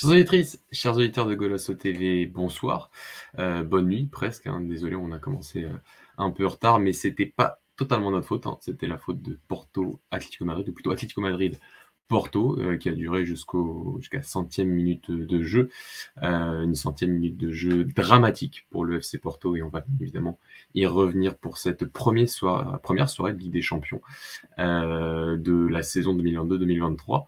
Chers auditrices, chers auditeurs de Golasso TV, bonsoir. Euh, bonne nuit presque. Hein. Désolé, on a commencé euh, un peu en retard, mais c'était pas totalement notre faute. Hein. C'était la faute de Porto Atlético Madrid, ou plutôt Atlético Madrid Porto, euh, qui a duré jusqu'au jusqu'à centième minute de jeu, euh, une centième minute de jeu dramatique pour le FC Porto, et on va évidemment y revenir pour cette première soirée, de Ligue des Champions euh, de la saison 2022-2023,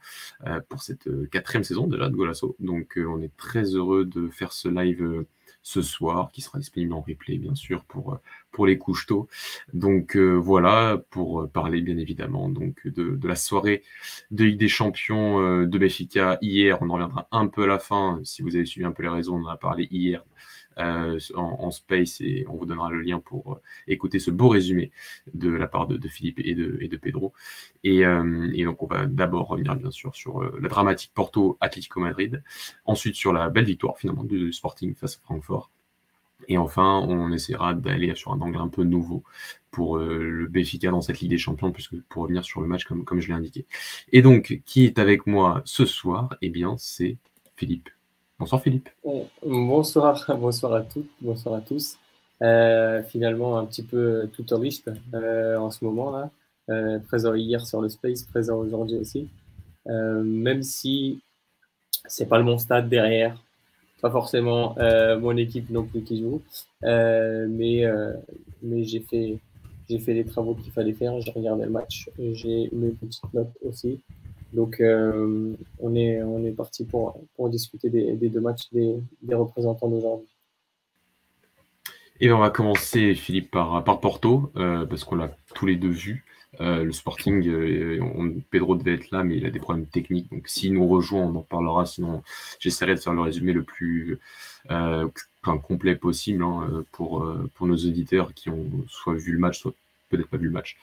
pour cette quatrième saison déjà de Golasso. Donc on est très heureux de faire ce live ce soir, qui sera disponible en replay, bien sûr, pour, pour les couches tôt. Donc euh, voilà, pour parler bien évidemment donc de, de, la soirée de Ligue des Champions euh, de Béfica hier. On en reviendra un peu à la fin. Si vous avez suivi un peu les raisons, on en a parlé hier euh, en, space et on vous donnera le lien pour euh, écouter ce beau résumé de la part de, Philippe et de, Pedro. Et, euh, et, donc on va d'abord revenir bien sûr sur la dramatique Porto Atlético Madrid, ensuite sur la belle victoire finalement du Sporting face à Francfort. Et enfin, on essaiera d'aller sur un angle un peu nouveau pour le Béfica dans cette Ligue des Champions, puisque pour revenir sur le match comme, comme je l'ai indiqué. Et donc, qui est avec moi ce soir? Eh bien, c'est Philippe. Bonsoir Philippe. Bonsoir, bonsoir à toutes, bonsoir à tous. Euh, finalement, un petit peu tout touriste euh, en ce moment là. Euh, présent hier sur le Space, présent aujourd'hui aussi. même si c'est pas le mon stade derrière, pas forcément mon équipe non plus qui joue, mais mais j'ai fait j'ai fait les travaux qu'il fallait faire. J'ai regardé le match, j'ai mes petites notes aussi. Donc, euh, on est, on est parti pour, pour discuter des, deux matchs des, des représentants d'aujourd'hui. Et on va commencer, Philippe, par, par Porto, euh, parce qu'on l'a tous les deux vu. Euh, le Sporting, on, Pedro devait être là, mais il a des problèmes techniques. Donc, s'il nous rejoint, on en parlera. Sinon, j'essaierai de faire le résumé le plus complet possible hein, pour, pour nos auditeurs qui ont soit vu le match, soit peut-être pas vu le match.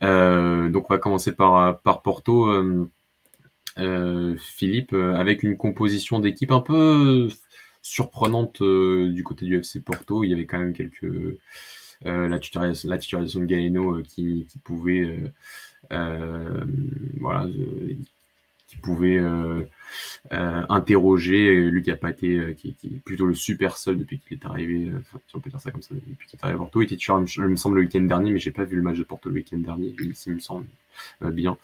donc, on va commencer par, par Porto. Euh, Philippe, euh, avec une composition d'équipe un peu surprenante euh, du côté du FC Porto. Il y avait quand même quelques. la, titularisation, de Galeno qui, pouvait. voilà, qui pouvait interroger Lucas Paté, euh, qui, qui, est plutôt le super seul depuis qu'il est arrivé, euh, si on peut dire ça comme ça, depuis qu'il est arrivé à Porto. Il était tueur, il me semble, le week-end dernier, mais j'ai pas vu le match de Porto le week-end dernier, il, me semble bien.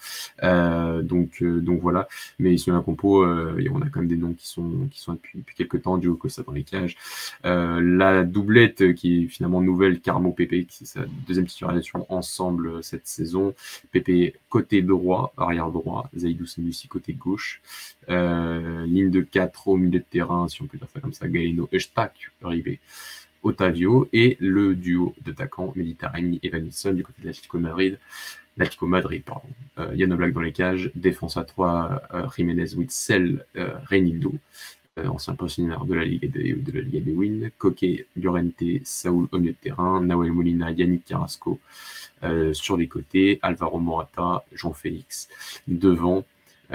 donc, donc voilà. Mais sur la compo, on a quand même des noms qui sont, qui sont depuis, depuis quelques temps, du Costa dans les cages. la doublette qui est finalement nouvelle, Carmo Pepe, qui c'est sa deuxième titularisation ensemble cette saison. Pepe côté droit, arrière droit, Zaidou Senussi côté gauche. Euh, ligne de 4 au milieu de terrain, si on peut dire ça comme ça, Galeno, Eustak, Ribe, Otavio, et le duo d'attaquants Méditerranée et Vanilson du côté de l'Atlético Madrid. L'Atlético Madrid, pardon. Euh, Yann dans les cages, défense à 3, euh, Jiménez, Witzel, euh, Reinildo, euh, ancien pensionnaire de la Ligue de, la Ligue des Win, Coquet, Llorente, Saúl au milieu de terrain, Nahuel Molina, Yannick Carrasco sur les côtés, Alvaro Morata, Jean-Félix devant,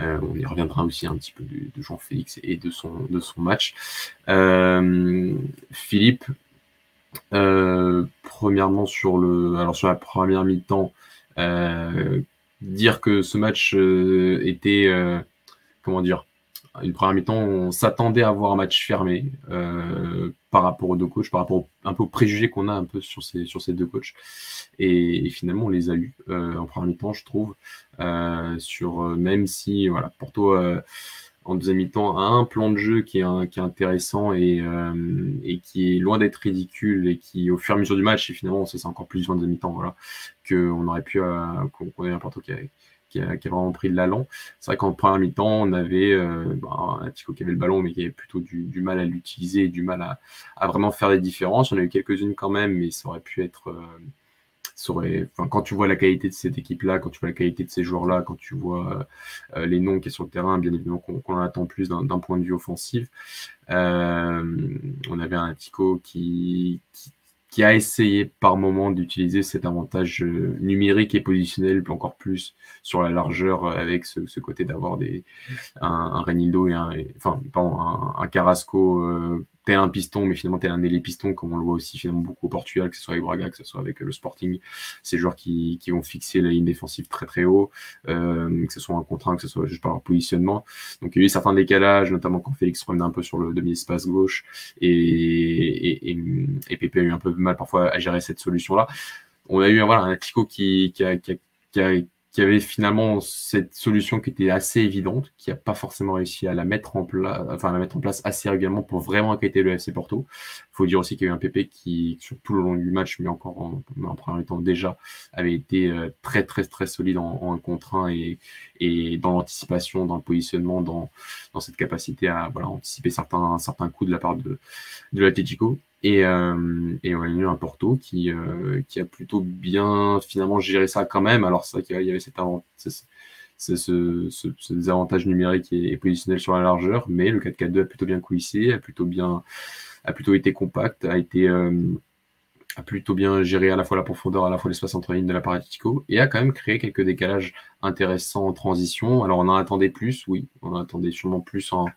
euh, on y reviendra aussi un petit peu de, Jean-Félix et de son, match. Euh, Philippe, euh, premièrement sur, le, alors sur la première mi-temps, dire que ce match était, comment dire, une première mi-temps, on s'attendait à avoir un match fermé par rapport aux deux coachs, par rapport un peu aux préjugés qu'on a un peu sur ces, sur ces deux coachs. Et, finalement, on les a eus euh, en première mi-temps, je trouve. Euh, sur, même si, voilà, Porto, en deuxième mi-temps, a un plan de jeu qui est, qui est intéressant et, et qui est loin d'être ridicule et qui, au fur et à mesure du match, et finalement, c'est encore plus en deuxième mi-temps, voilà, qu'on aurait pu, qu'on ait un Porto qui qui a, vraiment pris de l'allant. C'est vrai qu'en première mi-temps, on avait euh, bah, un Tico qui avait le ballon, mais qui avait plutôt du, mal à l'utiliser, du mal à, vraiment faire des différences. On a eu quelques-unes quand même, mais ça aurait pu être. Euh, quand tu vois la qualité de cette équipe-là, quand tu vois la qualité de ces joueurs-là, quand tu vois euh, les noms qui sont sur le terrain, bien évidemment qu'on en attend plus d'un point de vue offensif. on avait un Tico qui, qui, qui a essayé par moment d'utiliser cet avantage euh, numérique et positionnel encore plus sur la largeur euh, avec ce, côté d'avoir des un, un Renildo et un enfin un, un Carrasco euh, un piston, mais finalement tel un ailier piston, comme on le voit aussi finalement beaucoup au Portugal, que ce soit avec Braga, que ce soit avec le Sporting. Ces joueurs qui, qui vont fixer la ligne défensive très très haut, que ce soit un contraint, que ce soit juste par positionnement. Donc il y a eu certains décalages, notamment quand Félix promenait un peu sur le demi-espace gauche et, et, et, Pepe a eu un peu de mal parfois à gérer cette solution-là. On a eu voilà, un Atlético qui, qui, a, qui, a, a, qui avait finalement cette solution qui était assez évidente, qui n'a pas forcément réussi à la mettre en place, enfin la mettre en place assez régulièrement pour vraiment inquiéter le FC Porto. Il faut dire aussi qu'il y a eu un PP qui, sur tout le long du match, mais encore en, premier temps déjà, avait été euh, très très très solide en, en contre 1 et, dans l'anticipation, dans le positionnement, dans, cette capacité à anticiper certains, certains coups de la part de, de l'Atletico. Et, on a eu un Porto qui, euh, qui a plutôt bien finalement géré ça quand même. Alors c'est vrai qu'il y avait cet ce, ce, désavantage numérique et, positionnel sur la largeur, mais le 4-4-2 a plutôt bien couissé, a plutôt bien, a plutôt été compact, a été euh, a plutôt bien géré à la fois la profondeur, à la fois l'espace entre lignes de la Paratico, et a quand même créé quelques décalages intéressants en transition. Alors on en attendait plus, oui, on en attendait sûrement plus en,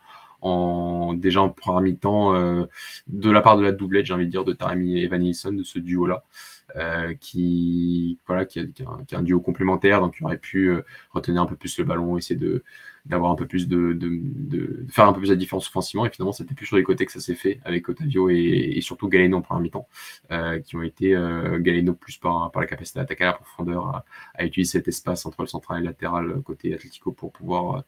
en déjà en première mi-temps euh, de la part de la doublette, j'ai envie de dire, de Taremi et Van Nilsson, de ce duo-là. Euh, qui voilà qui, qui, a, un duo complémentaire donc il aurait pu euh, retenir un peu plus le ballon essayer de d'avoir un peu plus de, de, de, faire un peu plus la différence offensivement. Et finalement c'était plus sur les côtés que ça s'est fait avec Otavio et, surtout Galeno en première mi-temps euh, qui ont été euh, Galeno plus par, par la capacité d'attaquer à la profondeur à, à, utiliser cet espace entre le central et le latéral côté Atlético pour pouvoir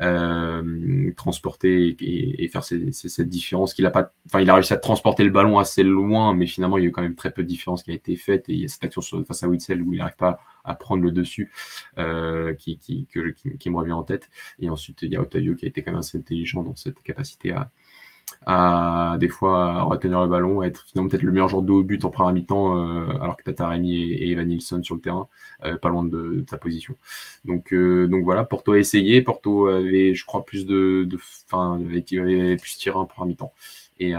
euh, transporter et, faire cette différence qu'il a pas enfin il a réussi à transporter le ballon assez loin mais finalement il y a eu quand même très peu de différence qui a été faite. Et il y a cette action sur, face à Witzel où il n'arrive pas à prendre le dessus euh, qui, qui, qui, me revient en tête. Et ensuite, il y a Otavio qui a été quand même assez intelligent dans cette capacité à, à des fois à retenir le ballon, être finalement peut-être le meilleur joueur de haut but en première mi-temps, euh, alors que tu as et, Evan Nilsson sur le terrain, euh, pas loin de, de, ta position. Donc, donc voilà, Porto a essayé, Porto avait, je crois, plus de, de enfin, avait, avait plus tiré en première mi-temps. Et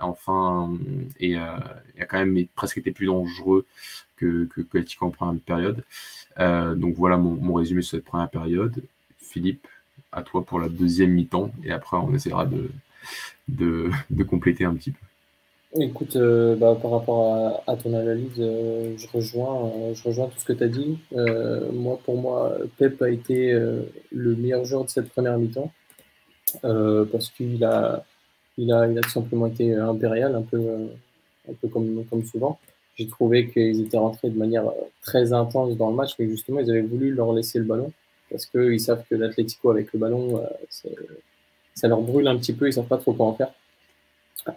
enfin, et, a quand même presque été plus dangereux que, que, en première période. Euh, donc voilà mon, mon, résumé sur cette première période. Philippe, à toi pour la deuxième mi-temps, et après on essaiera de, de, compléter un petit peu. Écoute, euh, bah, par rapport à, ton analyse, euh, je, rejoins, je rejoins tout ce que tu as dit. moi, pour moi, Pep a été le meilleur joueur de cette première mi-temps parce qu'il a, il a, il a tout simplement été impérial, un peu, un peu comme, comme souvent j'ai trouvé qu'ils étaient rentrés de manière euh, très intense dans le match, mais justement, ils avaient voulu leur laisser le ballon parce qu'ils savent que l'Atlético avec le ballon, euh, ça leur brûle un petit peu, ils savent pas trop quoi en faire.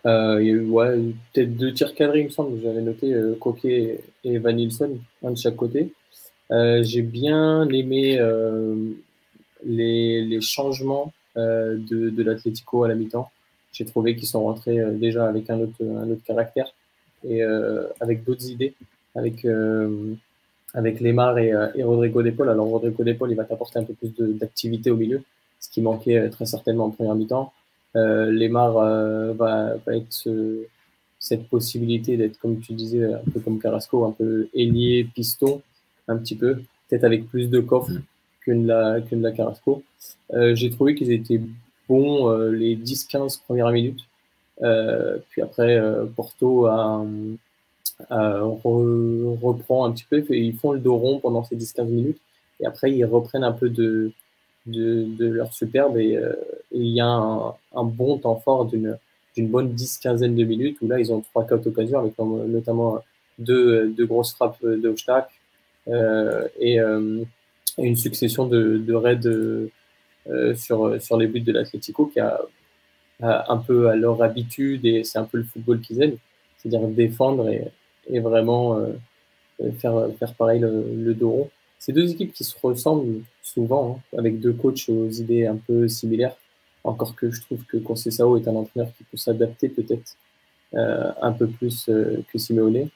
Euh, il y a eu ouais, peut-être deux tirs cadrés, il me semble, j'avais noté euh, Coquet et Van Nilsson, un de chaque côté. Euh, j'ai bien aimé euh, les, les, changements de, de l'Atlético à la mi-temps. J'ai trouvé qu'ils sont rentrés déjà avec un autre, un autre caractère et euh, avec d'autres idées, avec, euh, avec Lemar et, euh, et Rodrigo Depol. Alors Rodrigo Depol, il va t'apporter un peu plus d'activité au milieu, ce qui manquait très certainement en première mi-temps. Euh, Lemar va, va être ce, cette possibilité d'être, comme tu disais, un peu comme Carrasco, un peu ailier, piston, un petit peu, peut-être avec plus de coffre mm. que de la, que de la Carrasco. Euh, J'ai trouvé qu'ils étaient bons euh, les 10-15 premières minutes. Euh, puis après, euh, Porto reprend un petit peu, ils font le dos rond pendant ces 10-15 minutes, et après ils reprennent un peu de, de, leur superbe, et, euh, et, il y a un, un bon temps fort d'une bonne 10-15 de minutes, où là ils ont 3-4 occasions, avec notamment deux, deux grosses frappes de et, une succession de, de raids sur, sur les buts de l'Atlético qui a un peu à leur habitude et c'est un peu le football qu'ils aiment, c'est-à-dire défendre et, et vraiment euh, faire, faire pareil le, le dos rond. C'est deux équipes qui se ressemblent souvent, hein, avec deux coachs aux idées un peu similaires. Encore que je trouve que Conceição est un entraîneur qui peut s'adapter peut-être euh, un peu plus euh, que Simeone.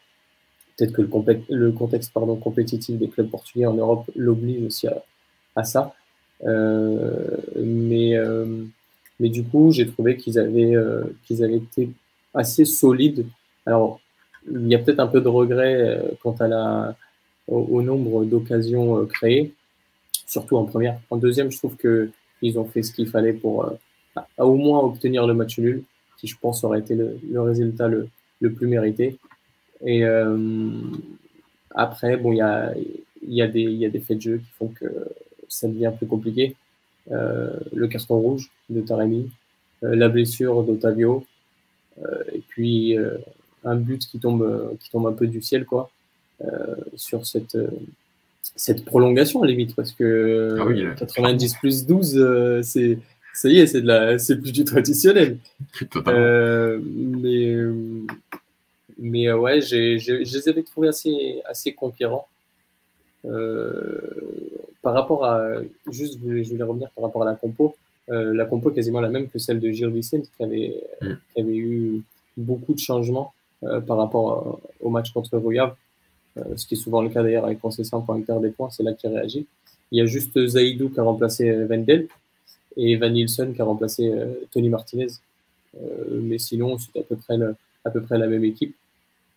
Peut-être que le, le, contexte pardon, compétitif des clubs portugais en Europe l'oblige aussi à, à ça. Euh, mais euh, mais du coup, j'ai trouvé qu'ils avaient, euh, qu'ils avaient été assez solides. Alors, il y a peut-être un peu de regret euh, quant à la, au, nombre d'occasions euh, créées, surtout en première. En deuxième, je trouve que ils ont fait ce qu'il fallait pour au moins obtenir le match nul. qui, je pense, aurait été le, résultat le, plus mérité. Et après, bon, il y a, y, a y a des faits de jeu qui font que ça devient plus compliqué. Le carton rouge de Taremi, la blessure d'Otavio, et puis un but qui tombe, qui tombe un peu du ciel, quoi, sur cette cette prolongation à limite parce que 90 ah plus 12 euh, c'est ça y est c'est de la c'est plus du traditionnel. Euh, mais mais euh, ouais j'ai, je les avais trouvés assez assez conquérants par rapport à juste je voulais, revenir par rapport à la compo la compo quasiment la même que celle de Gilles Vicente qui avait mm. qui avait eu beaucoup de changements par rapport au match contre Rouillard euh, ce qui est souvent le cas d'ailleurs avec Concession pour perd des points, c'est là qu'il réagit. Il y a juste Zaidou qui a remplacé euh, Wendel et Van Nielsen qui a remplacé euh, Tony Martinez. mais sinon, c'est à peu près, à peu près la même équipe.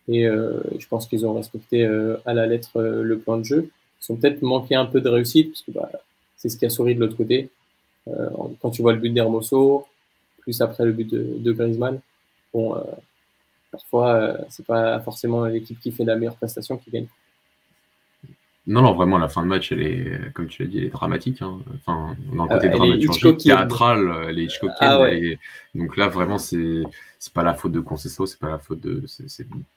Et je pense qu'ils ont respecté à la lettre le plan de jeu. Ils ont peut-être manqué un peu de réussite, parce que bah, c'est ce qui a souri de l'autre côté. quand tu vois le but d'Hermoso, plus après le but de, de Griezmann, bon, parfois, euh, c'est pas forcément l'équipe qui fait la meilleure prestation qui gagne. Non, non, vraiment, la fin de match, elle est, comme tu l'as dit, elle est dramatique. Hein. Enfin, dans le côté euh, dramatique, théâtral, elle est Hitchcockienne. Ah, Donc là, vraiment, c'est c'est pas la faute de Concesso, c'est pas la faute de.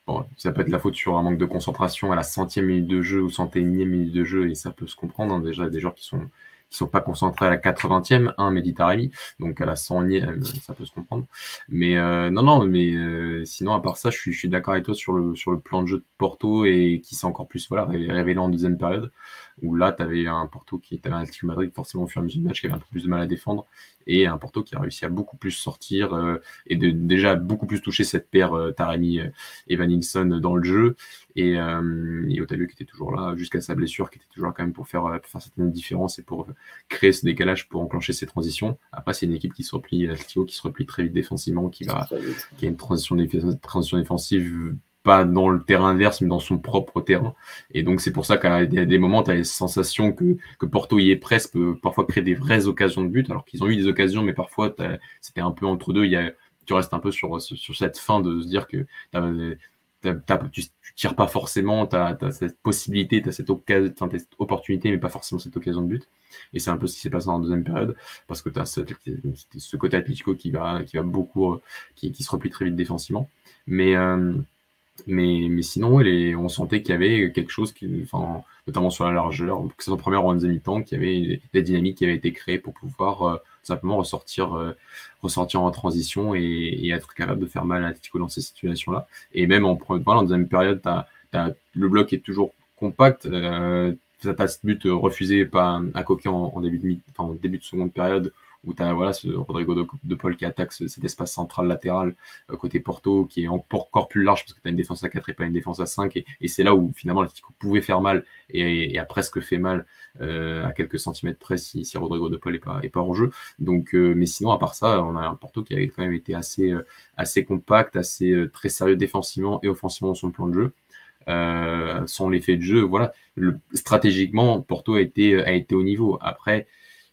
Bon, ça peut être la faute sur un manque de concentration à la centième minute de jeu ou cent unième minute de jeu, et ça peut se comprendre. Hein. Déjà, des joueurs qui sont qui sont pas concentrés à la 80e, un Méditerranée, donc à la 100e, ça peut se comprendre. Mais euh, non, non, mais euh, sinon, à part ça, je suis, je suis d'accord avec toi sur le, sur le plan de jeu de Porto et qui s'est encore plus voilà, révélé en deuxième période, où là, tu avais un Porto qui était un Atlético Madrid, forcément, au fur et à mesure du match, qui avait un peu plus de mal à défendre, et un Porto qui a réussi à beaucoup plus sortir euh, et de déjà beaucoup plus toucher cette paire euh, Taremi et Van dans le jeu. Et, euh, et Otavio qui était toujours là jusqu'à sa blessure, qui était toujours là quand même pour faire, pour faire certaines différences et pour créer ce décalage pour enclencher ces transitions. Après, c'est une équipe qui se replie, qui se replie très vite défensivement, qui, va, qui a une transition, transition défensive pas dans le terrain inverse, mais dans son propre terrain. Et donc, c'est pour ça qu'à des, moments, tu as la sensation que, que Porto y est presque, peut parfois créer des vraies occasions de but, alors qu'ils ont eu des occasions, mais parfois, c'était un peu entre deux. Il y a, tu restes un peu sur, sur cette fin de se dire que tu, tu tires pas forcément, tu as, cette possibilité, tu as cette, opportunité, mais pas forcément cette occasion de but. Et c'est un peu ce qui s'est passé en deuxième période, parce que tu as ce, côté Atletico qui va, qui va beaucoup, qui, qui se replie très vite défensivement. Mais, euh, mais, mais sinon, on sentait qu'il y avait quelque chose, notamment sur la largeur, que ce soit en première ou en deuxième mi-temps, qu'il y avait des dynamiques qui avaient été créées pour pouvoir euh, simplement ressortir, euh, ressortir en transition et, être capable de faire mal à Tico dans ces situations-là. Et même en, voilà, en deuxième période, le bloc est toujours compact. Euh, as ce but refusé par, à Coquet en, début de, en début de seconde période où tu as voilà, Rodrigo de, Paul qui attaque cet espace central latéral euh, côté Porto, qui est encore plus large parce que tu as une défense à 4 et pas une défense à 5. Et, c'est là où finalement l'Atlético pouvait faire mal et, a presque fait mal euh, à quelques centimètres près si, Rodrigo de Paul n'est pas, est pas en jeu. Donc, euh, mais sinon, à part ça, on a un Porto qui avait quand même été assez, assez compact, assez très sérieux défensivement et offensivement sur le plan de jeu. sans l'effet de jeu, voilà, le, stratégiquement, Porto a été, a été au niveau. Après,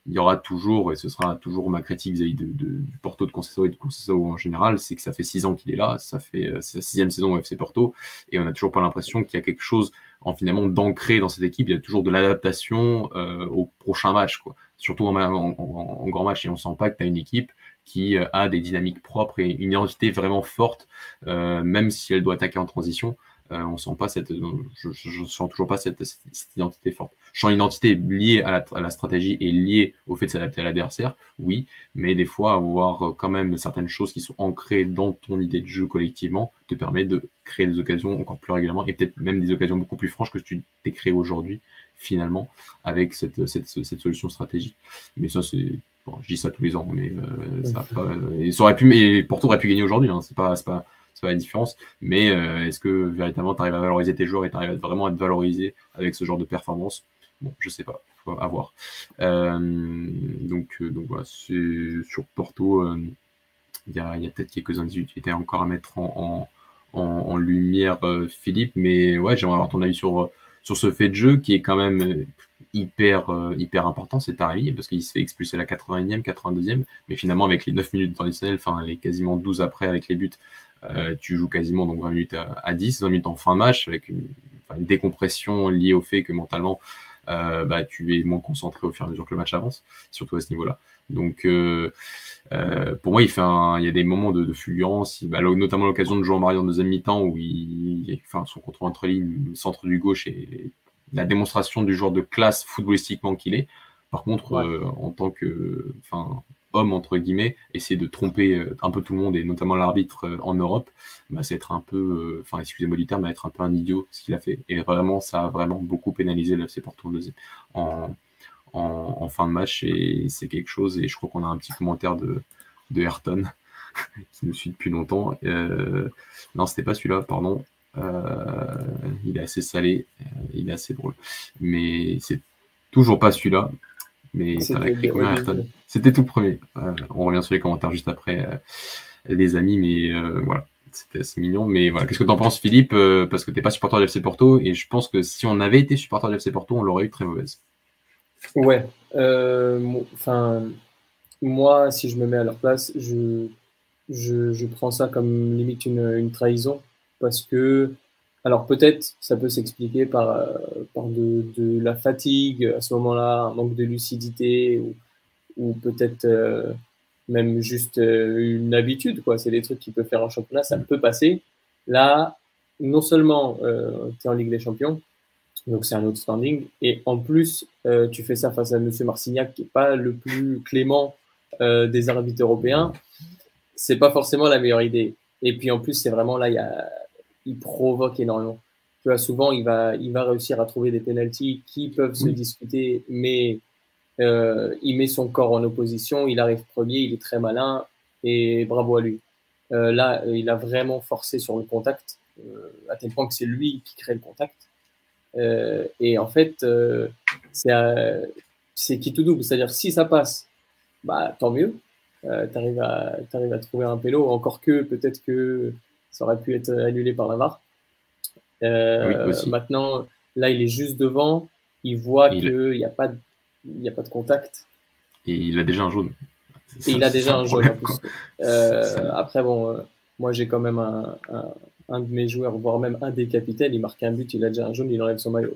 il y aura toujours, et ce sera toujours ma critique vis-à-vis du Porto de Conceição et de Conceição en général, c'est que ça fait six ans qu'il est là, ça fait euh, sa sixième saison au FC Porto, et on n'a toujours pas l'impression qu'il y a quelque chose en finalement d'ancré dans cette équipe. Il y a toujours de l'adaptation euh, au prochain match, quoi. Surtout en, en, grand match, et on sent pas que tu as une équipe qui euh, a des dynamiques propres et une identité vraiment forte, même si elle doit attaquer en transition. Euh, on sent pas cette, je, ne sens toujours pas cette, identité forte. Je sens une identité liée à la, stratégie et liée au fait de s'adapter à l'adversaire, oui, mais des fois avoir euh, quand même certaines choses qui sont ancrées dans ton idée de jeu collectivement te permet de créer des occasions encore plus régulièrement et peut-être même des occasions beaucoup plus franches que tu t'es créé aujourd'hui finalement avec cette, solution stratégique. Mais ça c'est je dis ça tous les ans, mais euh, ça, aurait pu, mais Porto aurait pu gagner aujourd'hui. Hein, c'est pas, pas, c'est pas la différence. Mais euh, est-ce que véritablement tu arrives à valoriser tes joueurs et tu arrives vraiment à te valoriser avec ce genre de performance? Bon, je sais pas, faut à voir. Euh, donc, euh, donc voilà, sur Porto, il y a, peut-être quelques individus encore à mettre en, lumière, Philippe. Mais ouais, j'aimerais avoir ton avis sur, sur ce fait de jeu qui est quand même hyper, hyper important, c'est arrivé parce qu'il se fait expulser la 81e, 82e, mais finalement avec les 9 minutes traditionnelles, enfin les quasiment 12 après avec les buts, tu joues quasiment donc 20 minutes à, 10, 20 minutes en fin match avec une, une décompression liée au fait que mentalement euh, bah, tu es moins concentré au fur et à mesure que le match avance, surtout à ce niveau-là. Donc, euh, euh, pour moi, il, fait il y a des moments de, fulgurance, bah, notamment l'occasion de jouer en Marie en deuxième mi-temps où il, enfin, son contrôle entre lignes, centre du gauche et la démonstration du joueur de classe footballistiquement qu'il est. Par contre, en tant que, enfin, homme, entre guillemets, essayer de tromper euh, un peu tout le monde, et notamment l'arbitre euh, en Europe, bah, c'est être un peu, euh, enfin, excusez-moi du terme, être un peu un idiot, ce qu'il a fait. Et vraiment, ça a vraiment beaucoup pénalisé le FC Porto en, en, fin de match, et c'est quelque chose, et je crois qu'on a un petit commentaire de, de Ayrton, qui nous suit depuis longtemps. non, c'était pas celui-là, pardon. il est assez salé, il est assez drôle. Mais c'est toujours pas celui-là. Mais C'était tout premier. Euh, on revient sur les commentaires juste après, euh, les amis, mais euh, voilà, c'était assez mignon. Mais voilà, qu'est-ce que tu en penses, Philippe Parce que tu n'es pas supporter de FC Porto, et je pense que si on avait été supporter de FC Porto, on l'aurait eu très mauvaise. Ouais. Enfin, moi, si je me mets à leur place, je, je, prends ça comme limite une, une trahison, parce que alors peut-être ça peut s'expliquer par, euh, par de, de, la fatigue à ce moment-là, un manque de lucidité ou, ou peut-être euh, même juste euh, une habitude. Quoi. C'est des trucs qui peuvent faire en championnat, ça peut passer. Là, non seulement tu es en Ligue des Champions, donc c'est un autre standing, et en plus tu fais ça face à M. Marcignac qui n'est pas le plus clément des arbitres européens, c'est pas forcément la meilleure idée. Et puis en plus, c'est vraiment là, il y a il provoque énormément. Tu vois, souvent, il va, il va réussir à trouver des pénalties qui peuvent se discuter, mais euh, il met son corps en opposition, il arrive premier, il est très malin, et bravo à lui. Euh, là, il a vraiment forcé sur le contact, euh, à tel point que c'est lui qui crée le contact. et en fait, c'est qui tout double. C'est-à-dire, si ça passe, bah, tant mieux. tu arrives à, à trouver un pélo, encore que peut-être que ça aurait pu être annulé par la VAR. Euh, maintenant, là, il est juste devant. Il voit qu'il n'y a, pas de, a pas de contact. Et il a déjà un jaune. Et il a déjà un jaune. Euh, après, bon, euh, moi j'ai quand même un, un, de mes joueurs, voire même un des capitaines, il marque un but, il a déjà un jaune, il enlève son maillot.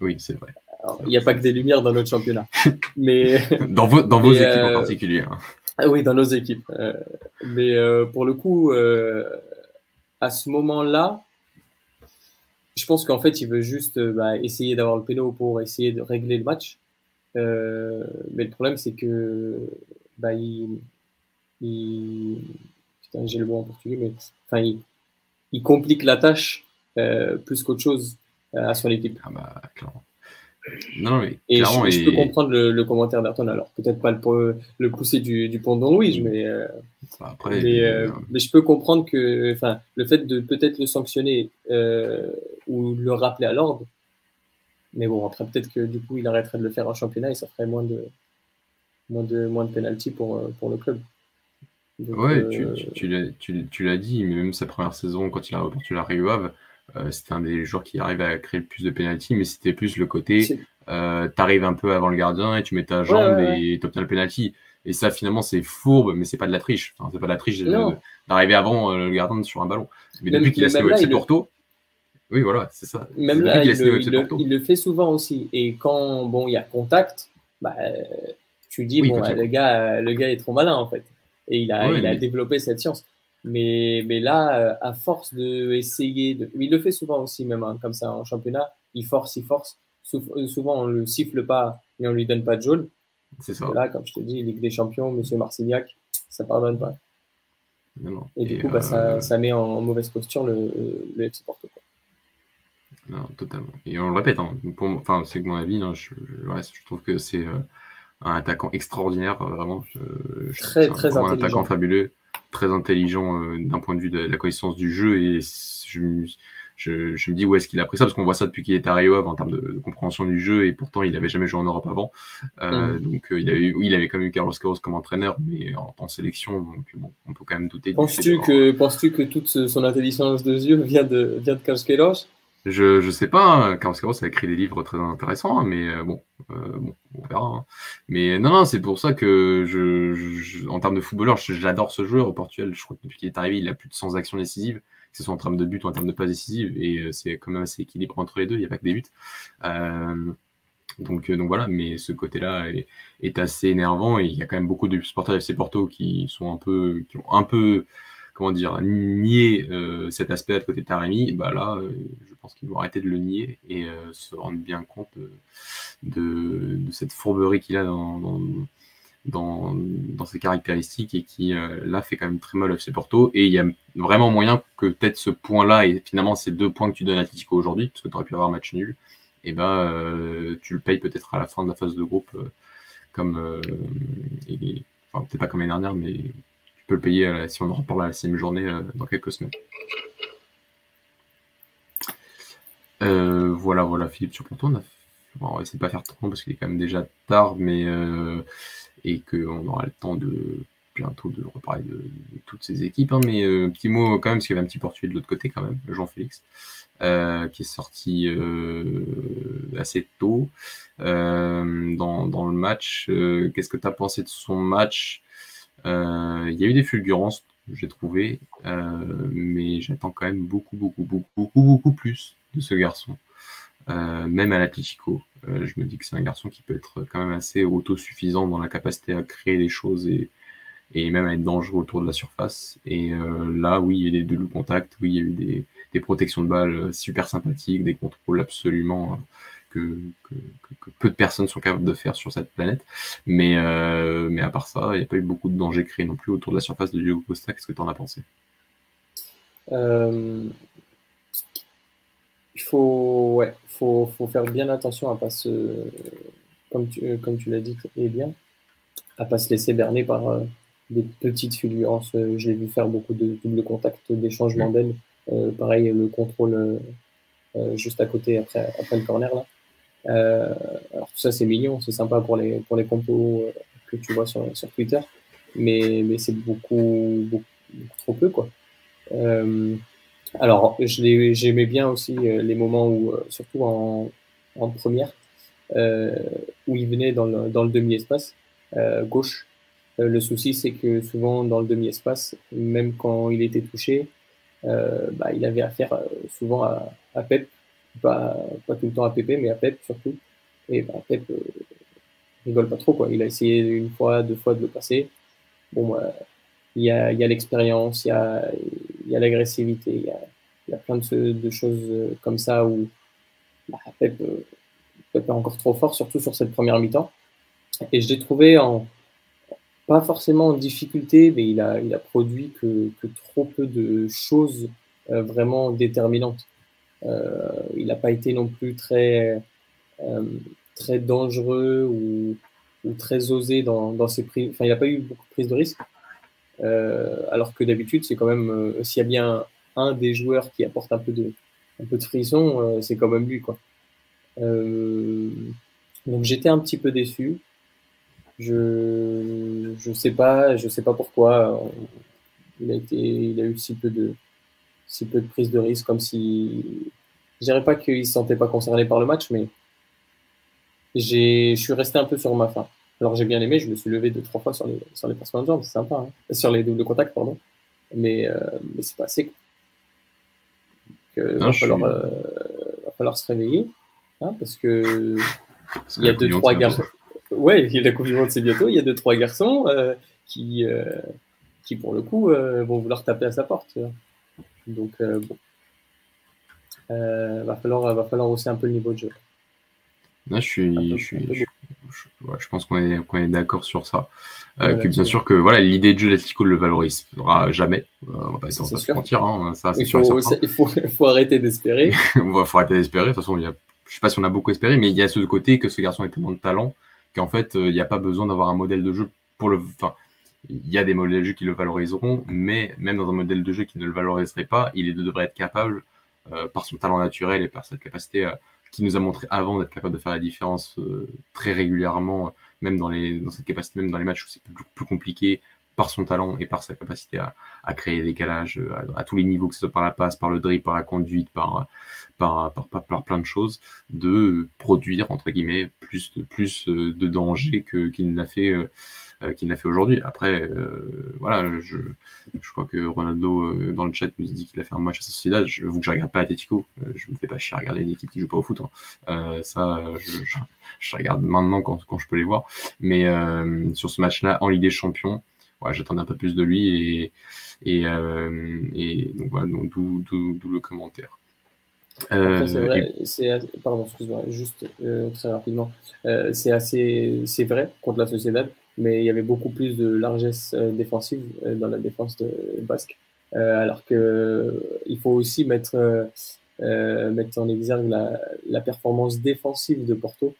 oui, c'est vrai. Il n'y a pas que des lumières dans notre championnat. mais... dans vos, dans vos équipes en particulier. Hein. Ah oui, dans nos équipes. mais pour le coup, à ce moment-là, je pense qu'en fait, il veut juste euh, bah, essayer d'avoir le péno pour essayer de régler le match. Euh, mais le problème, c'est que bah, il, putain, j'ai le mot en portugais, mais enfin, il, complique la tâche euh, plus qu'autre chose à son équipe. Ah bah, clairement. Non, mais et je, peux comprendre le, commentaire d'Ayrton. Alors, peut-être pas le, le pousser du, du pont de Don mais, euh, Après, mais, euh, mais, je peux comprendre que le fait de peut-être le sanctionner euh, ou le rappeler à l'ordre. Mais bon, après, peut-être que du coup, il arrêterait de le faire en championnat et ça ferait moins de, moins de, moins de penalty pour, pour le club. ouais, tu, tu, tu l'as dit, mais même sa première saison, quand il a reporté la Rio Euh, c'était un des joueurs qui arrive à créer le plus de penalty, mais c'était plus le côté euh, tu arrives un peu avant le gardien et tu mets ta jambe et tu obtiens le penalty. Et ça, finalement, c'est fourbe, mais c'est pas de la triche. Enfin, c'est pas de la triche d'arriver avant euh, le gardien sur un ballon. Mais depuis qu'il a signé au Porto, oui, voilà, c'est ça. Même là, il, le, fait souvent aussi. Et quand bon, il y a contact, bah, tu dis, bon, le, gars, le gars est trop malin, en fait. Et il a, il a développé cette science. Mais, mais là, euh, à force d'essayer, de... il le fait souvent aussi, même hein, comme ça en championnat, il force, il force. Euh, souvent, on ne le siffle pas et on ne lui donne pas de jaune. C'est ça. Là, comme je te dis, Ligue des Champions, Monsieur Marcignac, ça ne pardonne pas. Et du coup, bah, ça, euh, ça, met en mauvaise posture le, le FC Porto. Non, totalement. Et on le répète, hein, enfin, c'est que mon avis, hein, je, je, trouve que c'est un attaquant extraordinaire, vraiment. très, très un, un attaquant fabuleux très intelligent euh, d'un point de vue de, la connaissance du jeu et je, je, je me dis où est-ce qu'il a pris ça parce qu'on voit ça depuis qu'il est à Rio en termes de, compréhension du jeu et pourtant il n'avait jamais joué en Europe avant euh, mm. donc euh, il, avait, il avait quand même eu Carlos Queiroz comme entraîneur mais en, sélection donc bon, on peut quand même douter penses-tu que, penses-tu que toute son intelligence de jeu vient de, vient de Carlos Je ne sais pas, hein, Carlos Queiroz a écrit des livres très intéressants, mais euh, bon, bon, on verra. Hein. Mais non, non, c'est pour ça que en termes de footballeur, j'adore ce joueur au Portugal. Je crois que depuis qu'il est arrivé, il a plus de 100 actions décisives, que ce soit en termes de but ou en termes de passes décisives, et c'est quand même assez équilibré entre les deux. Il n'y a pas que des buts. Donc, voilà, mais ce côté-là est, assez énervant et il y a quand même beaucoup de supporters FC Porto qui sont un peu, qui ont un peu, comment dire, nié cet aspect de côté de Taremi. Bah là, je pense qu'ils vont arrêter de le nier et se rendre bien compte de, cette fourberie qu'il a dans, ses caractéristiques et qui là fait quand même très mal FC Porto. Et il y a vraiment moyen que peut-être ce point-là et finalement ces deux points que tu donnes à Atletico aujourd'hui, parce que tu aurais pu avoir un match nul et eh ben, euh, tu le payes peut-être à la fin de la phase de groupe, euh, comme, euh, enfin, peut-être pas comme l'année dernière, mais peux le payer si on en reparle à la sixième journée dans quelques semaines. voilà, voilà, Philippe sur Porto. On, va essayer de pas faire trop parce qu'il est quand même déjà tard, mais et qu'on aura le temps de bientôt de reparler de, toutes ces équipes. Hein, mais petit mot quand même, parce qu'il y avait un petit portugais de l'autre côté quand même, Jean-Félix. Euh, qui est sorti euh, assez tôt euh, dans, dans, le match. Qu'est-ce que tu as pensé de son match? Il y a eu des fulgurances, j'ai trouvé, mais j'attends quand même beaucoup, beaucoup, beaucoup, beaucoup, beaucoup plus de ce garçon. même à l'Atletico, je me dis que c'est un garçon qui peut être quand même assez autosuffisant dans la capacité à créer des choses et, et même à être dangereux autour de la surface. Et là, oui, il y a eu des doubles contacts, oui, il y a eu des, des protections de balles euh, super sympathiques, des contrôles absolument euh, que, peu de personnes sont capables de faire sur cette planète. Mais, euh, mais à part ça, il n'y a pas eu beaucoup de dangers créés non plus autour de la surface de Diogo Costa. Qu'est-ce que tu en as pensé? Il faut, ouais, faut, faut, faire bien attention à pas se, comme tu, comme tu l'as dit et bien, à pas se laisser berner par des petites fulgurances. J'ai vu faire beaucoup de double contact, des changements mmh. d'aile euh, pareil, le contrôle euh, euh, juste à côté après, après le corner. Là. Alors tout ça, c'est mignon, c'est sympa pour les, pour compos que tu vois sur, Twitter, mais, mais c'est beaucoup, beaucoup, trop peu. Quoi. alors, j'aimais bien aussi les moments où, surtout en, première, où il venait dans le, demi-espace gauche. le souci, c'est que souvent dans le demi-espace, même quand il était touché, euh, bah, il avait affaire euh, souvent à, à Pep, pas, tout le temps à Pépé, mais à Pep surtout. Et bah, Pep euh, rigole pas trop. Quoi. Il a essayé une fois, deux fois de le passer. Bon, bah, il y a, y a l'expérience, il y a, y a l'agressivité, il y a, y a plein de, choses comme ça où bah, Pep, Pep est encore trop fort, surtout sur cette première mi-temps. Et je l'ai trouvé en, pas forcément en difficulté, mais il a, il a produit que, trop peu de choses euh, vraiment déterminantes. Euh, il n'a pas été non plus très, euh, très dangereux ou, très osé dans, ses prises. Enfin, il n'a pas eu beaucoup de prises de risque. alors que d'habitude, c'est quand même, s'il y a bien un des joueurs qui apporte un peu de, frisson, c'est quand même lui. Quoi. donc j'étais un petit peu déçu. Je je sais pas, sais pas pourquoi il a eu si peu de si peu de prise de risque, comme si je dirais pas qu'il se sentait pas concerné par le match, mais je suis resté un peu sur ma fin. Alors j'ai bien aimé, je me suis levé deux trois fois sur les sur les passements de jambes, c'est sympa, hein. sur les doubles contacts pardon, mais euh, mais c'est pas assez. il va, falloir, euh, va falloir se réveiller, hein, parce que il y a deux trois garçons ouais, la Coupe du Monde c'est bientôt. Il y a deux trois garçons euh, qui, euh, qui pour le coup euh, vont vouloir taper à sa porte. Donc bon, va falloir va falloir hausser un peu le niveau de jeu. Là, je suis, je, suis, je, pense qu'on est, qu est d'accord sur ça. que bien sûr que voilà, l'idée de jeu l'Atlético ne le valorisera jamais. on va pas, se mentir. Hein, ça, il, faut, il, faut, il, faut, arrêter d'espérer. il faut arrêter d'espérer. De toute façon, il y a, je sais pas si on a beaucoup espéré, mais il y a ce côté que ce garçon a tellement de talent qu'en fait, il n'y a pas besoin d'avoir un modèle de jeu pour le. Enfin, il y a des modèles de jeu qui le valoriseront, mais même dans un modèle de jeu qui ne le valoriserait pas, il devrait être capable, euh, par son talent naturel et par sa capacité euh, qui nous a montré avant d'être capable de faire la différence euh, très régulièrement, même dans, les, dans cette capacité, même dans les matchs où c'est plus, compliqué, par son talent et par sa capacité à, créer des décalages à, tous les niveaux, que ce soit par la passe, par le dribble, par la conduite, par, par, par, plein de choses, de produire, entre guillemets, plus de, plus de danger qu'il n'a fait. Euh, qu'il n'a fait aujourd'hui. Après, euh, voilà, je, je, crois que Ronaldo euh, dans le chat nous dit qu'il a fait un match à Sociedad. Je vous que je regarde pas Atletico, je me fais pas chier à regarder une équipe qui joue pas au foot. Hein. ça, je, je, regarde maintenant quand, quand, je peux les voir. Mais sur ce match-là, en Ligue des Champions, ouais, j'attendais un peu plus de lui et, et, et donc voilà, d'où le commentaire. c'est vrai, pardon, excuse-moi, juste très rapidement. c'est assez, c'est vrai contre la Sociedad, mais il y avait beaucoup plus de largesse euh, défensive euh, dans la défense de basque. Euh, alors que il faut aussi mettre, mettre en exergue la, performance défensive de Porto,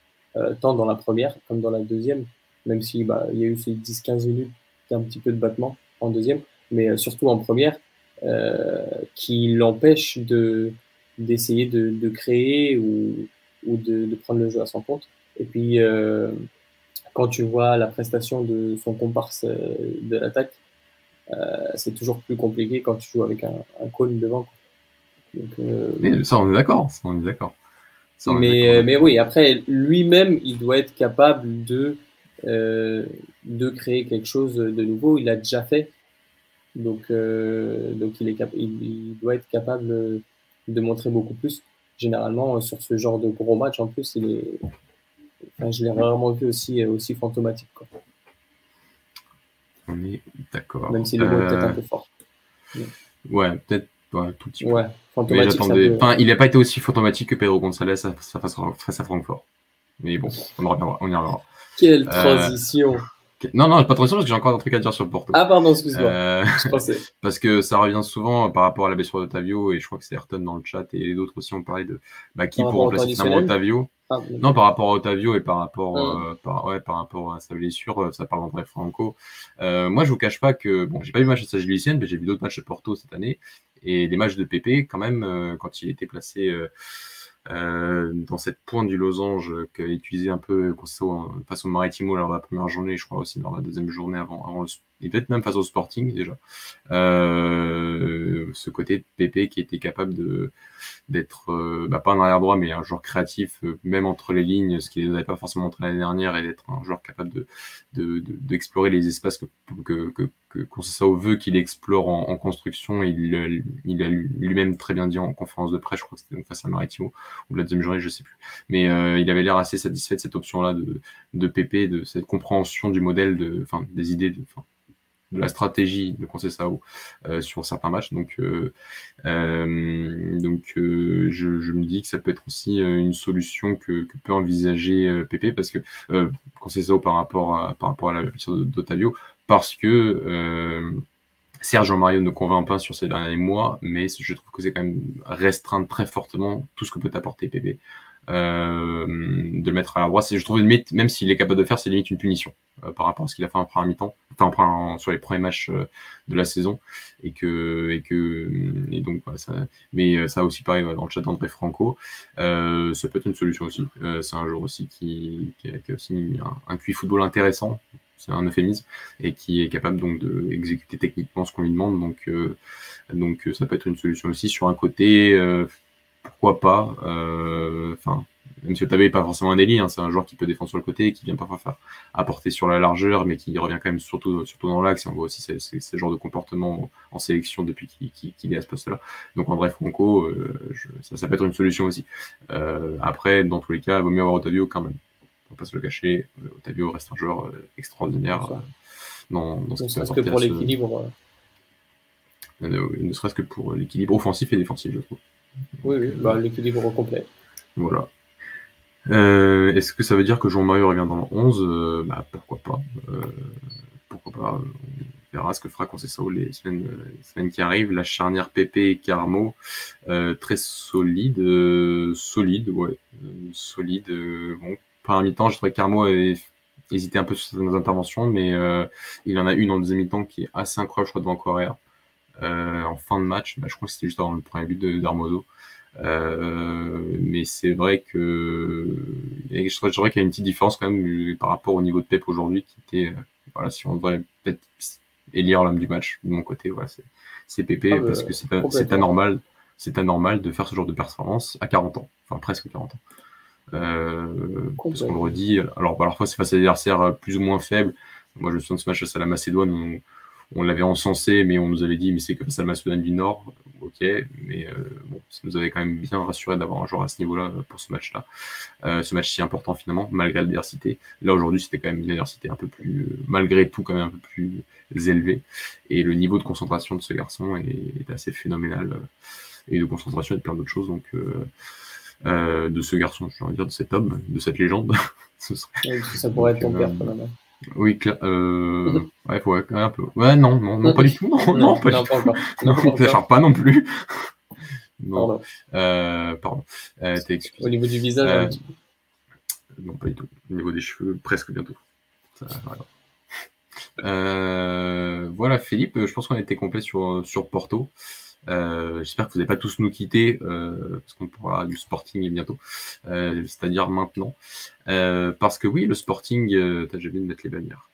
tant dans la première comme dans la deuxième, même si bah, il y a eu ces 10-15 minutes un petit peu de battement en deuxième, mais surtout en première, qui l'empêche de d'essayer de, de, créer ou, ou de, de, prendre le jeu à son compte. Et puis, quand tu vois la prestation de son comparse euh, de l'attaque, euh, c'est toujours plus compliqué quand tu joues avec un, un cône devant. Euh, ça, on est d'accord. On est d'accord. Mais, mais oui, après, lui-même, il doit être capable de, de créer quelque chose de nouveau. Il l'a déjà fait. Donc, donc il, est il, doit être capable de montrer beaucoup plus. Généralement, sur ce genre de gros match, en plus, il est, je l'ai rarement vu aussi, euh, aussi fantomatique. Quoi. On est d'accord. Même si le mot est peut-être un peu fort. Ouais, peut-être ouais, tout petit peu. Ouais, fantomatique. Enfin, il n'a pas été aussi fantomatique que Pedro González face à Francfort. Mais bon, on, y reviendra. Quelle euh, transition non, non, pas trop sûr parce que j'ai encore un truc à dire sur le Porto. Ah, pardon, excuse-moi. Euh, parce que ça revient souvent par rapport à la blessure d'Otavio et je crois que c'est Ayrton dans le chat et d'autres aussi ont parlé de bah, qui pour remplacer finalement Otavio. Ah, non, par rapport à Otavio et par rapport, euh, par, ouais, par rapport à sa blessure, euh, ça parle d'André Franco. moi, je vous cache pas que, bon, j'ai pas vu le match de Sagilicienne, mais j'ai vu d'autres matchs de Porto cette année. Et des matchs de PP quand même, quand il était placé euh, dans cette pointe du losange qu'avait utilisé un peu face au Maritimo lors de la première journée, je crois aussi dans la deuxième journée avant, avant le, et peut-être même face au Sporting déjà. Euh, ce côté de Pépé qui était capable de d'être euh, bah, pas un arrière droit mais un joueur créatif euh, même entre les lignes ce qu'il n'avait pas forcément montré l'année dernière et d'être un joueur capable de d'explorer de, les espaces que que, que, que veut qu'il explore en, construction il, il a lui-même très bien dit en conférence de presse je crois que c'était face à Maritimo ou la deuxième journée je sais plus mais il avait l'air assez satisfait de cette option là de de Pépé de cette compréhension du modèle de enfin des idées de de la stratégie de Conceição euh, sur certains matchs. Donc, euh, euh, donc je, me dis que ça peut être aussi une solution que, peut envisager Pépé parce que Conceição par rapport à, par rapport à la blessure d'Otavio, parce que Serge Mario ne convainc pas sur ces derniers mois, mais je trouve que c'est quand même restreindre très fortement tout ce que peut apporter Pépé. Euh, de le mettre à la droite. Je trouve même s'il est capable de faire, c'est limite une punition euh, par rapport à ce qu'il a fait en première mi-temps, enfin sur les premiers matchs euh, de la saison, et que et que et donc ça, mais ça aussi pareil dans le chat d'André Franco, ça peut être une solution aussi. c'est un joueur aussi qui, qui, a, aussi un, un QI football intéressant, c'est un euphémisme, et qui est capable donc d'exécuter techniquement ce qu'on lui demande. Donc, donc ça peut être une solution aussi sur un côté pourquoi pas. Euh, enfin, même si Otavio n'est pas forcément un délit, hein, c'est un joueur qui peut défendre sur le côté, qui vient parfois faire apporter sur la largeur, mais qui revient quand même surtout, surtout dans l'axe. on voit aussi ce, genre de comportement en sélection depuis qu'il est à ce poste-là. Donc en vrai, Franco, euh, ça, peut être une solution aussi. Euh, après, dans tous les cas, il vaut mieux avoir Otavio quand même. On va pas se le cacher. Otavio reste un joueur extraordinaire. dans, dans ne serait-ce que pour l'équilibre. ne serait-ce que pour l'équilibre offensif et défensif, je trouve. Oui, oui, bah, l'équilibre complet. Voilà. Euh, est-ce que ça veut dire que Jean-Marie revient dans le 11 euh, bah, Pourquoi pas. Euh, pourquoi pas On verra ce que fera Conceição les semaines, les semaines qui arrivent. La charnière Pépé et Carmo, très solide. solide, ouais. solide. bon, par un mi-temps, je trouvais que Carmo avait hésité un peu sur ses interventions, mais il en a une en deuxième mi-temps qui est assez incroyable, je crois, devant Correa. Euh, en fin de match. Bah, je crois que c'était juste avant le premier but d'Armozo. Euh, mais c'est vrai que je dirais qu'il y a une petite différence quand même par rapport au niveau de Pep aujourd'hui qui était voilà si on devrait peut-être élire l'homme du match de mon côté. Voilà, c'est Pépé ah, parce que c'est anormal, c'est anormal de faire ce genre de performance à 40 ans, enfin presque 40 ans. Euh, parce qu'on le redit, alors parfois c'est face à des adversaires plus ou moins faibles. Moi je me souviens de ce match face à la Macédoine on l'avait encensé, mais on nous avait dit, mais c'est que ça le Macédoine du Nord. Ok, mais euh, bon, ça nous avait quand même bien rassuré d'avoir un joueur à ce niveau-là pour ce match-là. Euh, ce match si important finalement, malgré l'adversité. Là aujourd'hui, c'était quand même une adversité un peu plus, malgré tout, quand même un peu plus élevée. Et le niveau de concentration de ce garçon est, assez phénoménal. Euh, et de concentration et de plein d'autres choses. Donc, de ce garçon, je envie dire, de cet homme, de cette légende. ce serait... ça pourrait être ton père, quand même. Oui, euh... ouais, ouais, un peu. Ouais, non, non, non, pas du tout. Non, non, pas du tout. Non, pas, pas non plus. non. Pardon. Euh, pardon. Euh, excusé. Au niveau du visage, euh... Non, pas du tout. Au niveau des cheveux, presque bientôt. Ça, voilà. Euh, voilà, Philippe, je pense qu'on a été complet sur, sur Porto. Euh, j'espère que vous n'allez pas tous nous quitter, euh, parce qu'on pourra du Sporting bientôt, euh, c'est-à-dire maintenant. parce que oui, le Sporting, t'as déjà vu de mettre les bannières.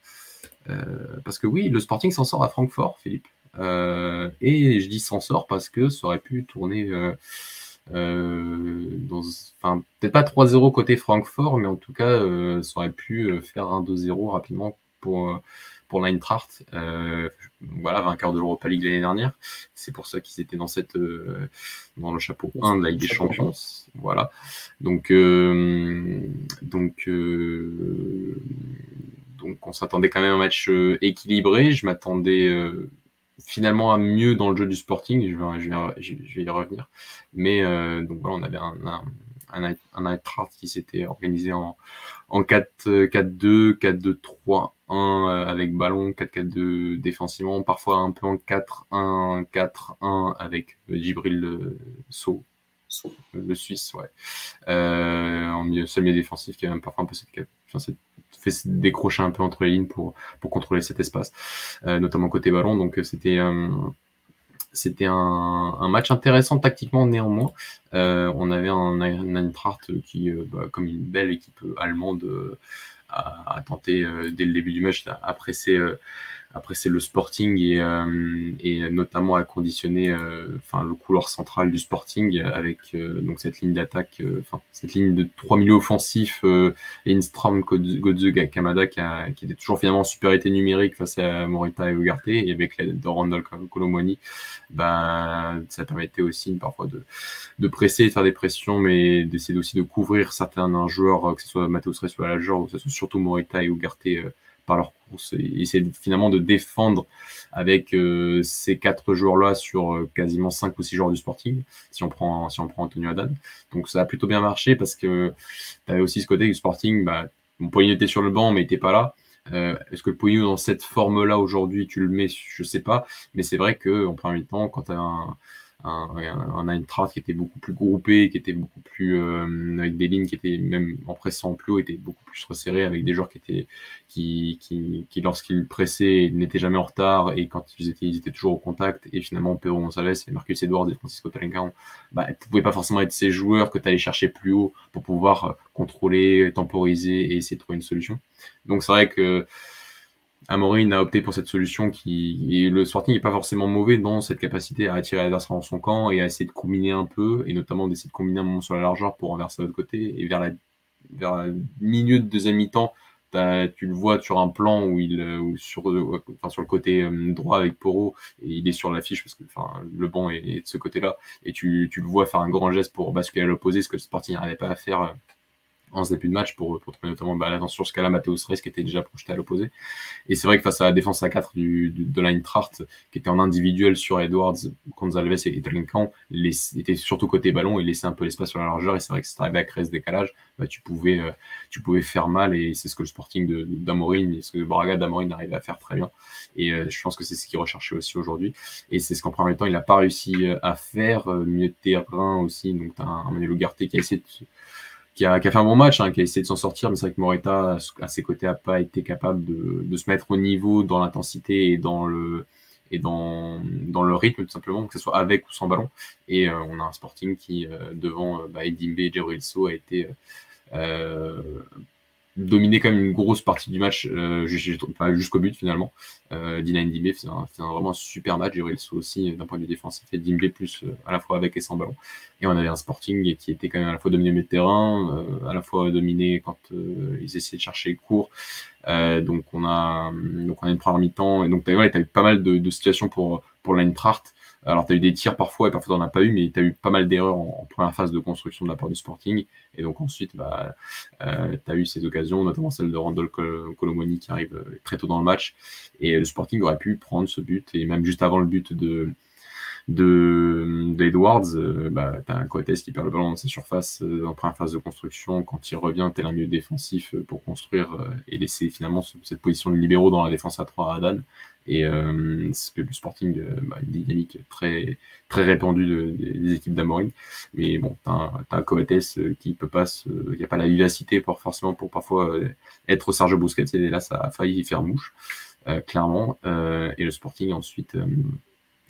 parce que oui, le Sporting s'en sort à Francfort, Philippe. et je dis s'en sort parce que ça aurait pu tourner peut-être pas 3-0 côté Francfort, mais en tout cas, ça aurait pu faire un 2-0 rapidement pour pour l'Eintracht, euh, voilà, vainqueur de l'Europa League l'année dernière. C'est pour ça qu'ils étaient dans, euh, le chapeau 1 de la Ligue des Champions. Voilà. Donc, euh, donc, donc on s'attendait quand même à un match équilibré. Je m'attendais finalement à mieux dans le jeu du sporting. Je vais, y revenir. Mais donc voilà, on avait un, un un, qui s'était organisé en, en 4-2, 4-2-3, 1 euh, avec ballon, 4-4-2 défensivement, parfois un peu en 4-1-4-1 avec euh, Djibril euh, Sow, le Suisse, ouais. Euh, en milieu, seul milieu défensif qui a même parfois un peu cette, enfin, cette fait décrocher un peu entre les lignes pour, pour contrôler cet espace, euh, notamment côté ballon. Donc c'était euh, c'était un, un, match intéressant tactiquement néanmoins. on avait un, un Eintracht qui, bah, comme une belle équipe allemande, euh, a, tenté dès le début du match à presser après, c'est le Sporting et, euh, et, notamment à conditionner euh, enfin, le couloir central du Sporting avec euh, donc cette ligne d'attaque, enfin, cette ligne de trois milieux offensifs, Lindstrom, Godze, Kamada, qui, qui, était toujours finalement en supériorité numérique face à Morita et Ugarte, et avec l'aide de Randall Colomwani, bah, ça permettait aussi parfois de, de presser, de faire des pressions, mais d'essayer aussi de couvrir certains joueurs, que ce soit Matheus soit Alger, ou que ce soit surtout Morita et Ugarte par leur course et essayer finalement de défendre avec euh, ces quatre joueurs-là sur euh, quasiment cinq ou six joueurs du Sporting, si on prend, si on prend Antonio Haddad. Donc ça a plutôt bien marché parce que tu avais aussi ce côté du Sporting, bah, mon poignet était sur le banc mais n'était pas là. Euh, est-ce que le dans cette forme-là aujourd'hui, tu le mets? Je sais pas, mais c'est vrai qu'en premier temps, quand tu as un, un, un Eintracht qui était beaucoup plus groupé, qui était beaucoup plus euh, avec des lignes qui étaient même en pressant plus haut, étaient beaucoup plus resserrés avec des joueurs qui étaient qui, qui, qui lorsqu'ils pressaient n'étaient jamais en retard et quand ils étaient ils étaient toujours au contact et finalement Pedro Gonçalves et Marcus Edwards et Francisco Talencan bah tu pouvais pas forcément être ces joueurs que tu allais chercher plus haut pour pouvoir euh, contrôler, temporiser et essayer de trouver une solution. Donc c'est vrai que Amorin a opté pour cette solution qui. le Sporting n'est pas forcément mauvais dans cette capacité à attirer l'adversaire dans son camp et à essayer de combiner un peu, et notamment d'essayer de combiner un moment sur la largeur pour renverser de l'autre côté. Et vers la, vers milieu de deuxième mi-temps, tu le vois sur un plan où il sur, le côté euh, droit avec Poro et il est sur l'affiche parce que le banc est, de ce côté-là et tu, tu, le vois faire un grand geste pour basculer à l'opposé ce que le Sporting n'arrivait pas à faire euh, en ce début de match pour, pour trouver notamment bah, l'attention sur ce cas-là Matheus Reis qui était déjà projeté à l'opposé. Et c'est vrai que face à la défense à 4 du, du, de l'Eintracht, qui était en individuel sur Edwards, Gonzalez et Trinkan, était surtout côté ballon et laissait un peu l'espace sur la largeur. Et c'est vrai que si tu arrivais à créer ce décalage, bah, tu, pouvais, euh, tu pouvais faire mal. Et c'est ce que le Sporting d'Amorin et ce que Braga d'Amorin arrivait à faire très bien. Et euh, je pense que c'est ce qu'il recherchait aussi aujourd'hui. Et c'est ce qu'en premier temps, il n'a pas réussi euh, à faire. mieux de terrain aussi. Donc, tu as un Manuel Ugarte qui a essayé de qui a, fait un bon match, hein, qui a essayé de s'en sortir, mais c'est vrai que Moreta, à ses côtés, n'a pas été capable de, se mettre au niveau dans l'intensité et dans le et dans, dans le rythme, tout simplement, que ce soit avec ou sans ballon. Et euh, on a un Sporting qui, euh, devant euh, bah, Edimbe et Djibril a été dominé quand même une grosse partie du match, euh, jusqu'au but finalement. Euh, Dina Ndimbe fait, un, vraiment un super match. J'ai saut aussi d'un point de vue défensif. Et Ndimbe plus euh, à la fois avec et sans ballon. Et on avait un Sporting qui était quand même à la fois dominé au terrain, euh, à la fois dominé quand ils essayaient de chercher le cours. donc on a donc on a une première mi-temps. Et donc tu as, eu pas mal de, de situations pour pour l'Eintracht alors, tu as eu des tirs parfois et parfois tu n'en as pas eu, mais tu as eu pas mal d'erreurs en, première phase de construction de la part du Sporting. Et donc, ensuite, bah, euh, tu as eu ces occasions, notamment celle de Randall Colomoni qui arrive euh, très tôt dans le match. Et le Sporting aurait pu prendre ce but, et même juste avant le but de, de d'Edwards, euh, bah, tu as un Coates qui perd le ballon dans sa surface en première phase de construction. Quand il revient, tel un milieu défensif pour construire et laisser finalement cette position de libéraux dans la défense à 3 à Adan. Et euh, c'est le Sporting, euh, bah, une dynamique très, très répandue des équipes d'Amorine. Mais bon, tu as, un Coates euh, qui peut pas, il n'y a pas la vivacité pour, forcément pour parfois être Sergio Busquets. Et là, ça a failli faire mouche, clairement. et le Sporting ensuite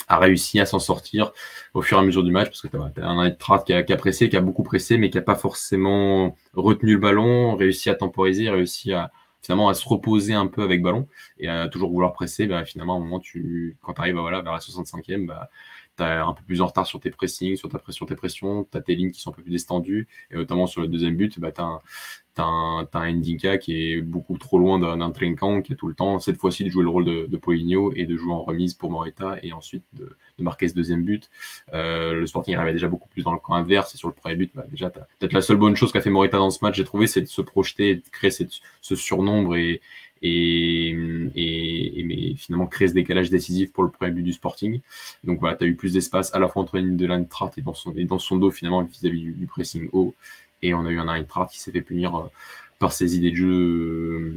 a réussi à s'en sortir au fur et à mesure du match parce que tu as, un Eintracht qui qui a pressé, qui a beaucoup pressé, mais qui n'a pas forcément retenu le ballon, réussi à temporiser, réussi à, finalement à se reposer un peu avec ballon et à toujours vouloir presser, bah, finalement, à un moment, tu, quand tu arrives voilà, vers la 65e, bah, tu un peu plus en retard sur tes pressings, sur ta pression, tes pressions, tu as tes lignes qui sont un peu plus déstendues, et notamment sur le deuxième but, bah, tu as, un Ndinka qui est beaucoup trop loin d'un Trinkan qui a tout le temps, cette fois-ci, de jouer le rôle de, de Poligno et de jouer en remise pour Moreta et ensuite de, marquer ce deuxième but. Euh, le Sporting arrivait déjà beaucoup plus dans le camp inverse et sur le premier but, bah, déjà, peut-être la seule bonne chose qu'a fait Moreta dans ce match, j'ai trouvé, c'est de se projeter et de créer cette, ce surnombre et, et, et, mais finalement créer ce décalage décisif pour le premier but du Sporting. Donc voilà, tu as eu plus d'espace à la fois entre une de l'Eintracht et dans son, et dans son dos finalement vis-à-vis du, pressing haut et on a eu un Eintracht qui s'est fait punir euh, par ses idées de jeu euh,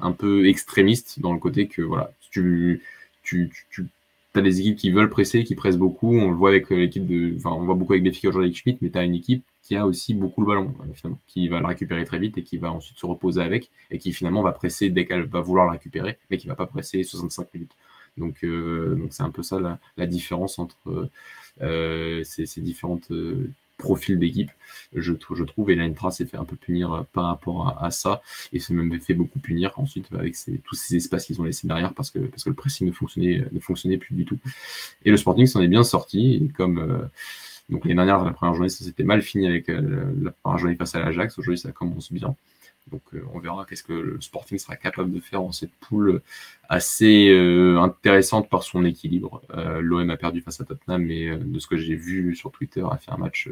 un peu extrémistes dans le côté que voilà, tu, tu, tu as des équipes qui veulent presser, qui pressent beaucoup. On le voit avec l'équipe de, enfin, on voit beaucoup avec figures aujourd'hui avec Schmidt, mais tu as une équipe qui a aussi beaucoup le ballon, euh, finalement, qui va le récupérer très vite et qui va ensuite se reposer avec et qui finalement va presser dès qu'elle va vouloir le récupérer, mais qui va pas presser 65 minutes. Donc, donc c'est un peu ça la, différence entre euh, ces, différentes profil d'équipe, je, je, trouve. Et l'Eintra s'est fait un peu punir euh, par rapport à, ça et s'est même fait beaucoup punir ensuite avec tous ces espaces qu'ils ont laissés derrière parce que, parce que le pressing ne fonctionnait, ne fonctionnait plus du tout. Et le Sporting s'en est bien sorti. Et comme euh, donc les dernières, la première journée, ça s'était mal fini avec euh, la première journée face à l'Ajax. Aujourd'hui, ça commence bien. Donc on verra qu'est-ce que le Sporting sera capable de faire dans cette poule assez intéressante par son équilibre. L'OM a perdu face à Tottenham, mais de ce que j'ai vu sur Twitter, a fait un match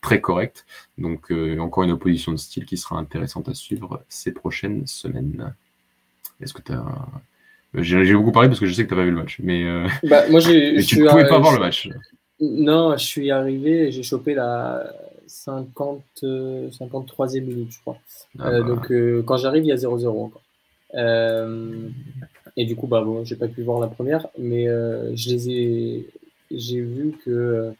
très correct. Donc encore une opposition de style qui sera intéressante à suivre ces prochaines semaines. Est-ce que tu as... J'ai beaucoup parlé parce que je sais que tu n'as pas vu le match, mais, bah, moi, mais tu ne pouvais pas voir le match. Non, je suis arrivé et j'ai chopé la 50, 53e minute, je crois. Ah euh, bah. donc, euh, quand j'arrive, il y a 0-0 encore. Euh, et du coup, bah, bon, j'ai pas pu voir la première, mais je les ai. J'ai vu que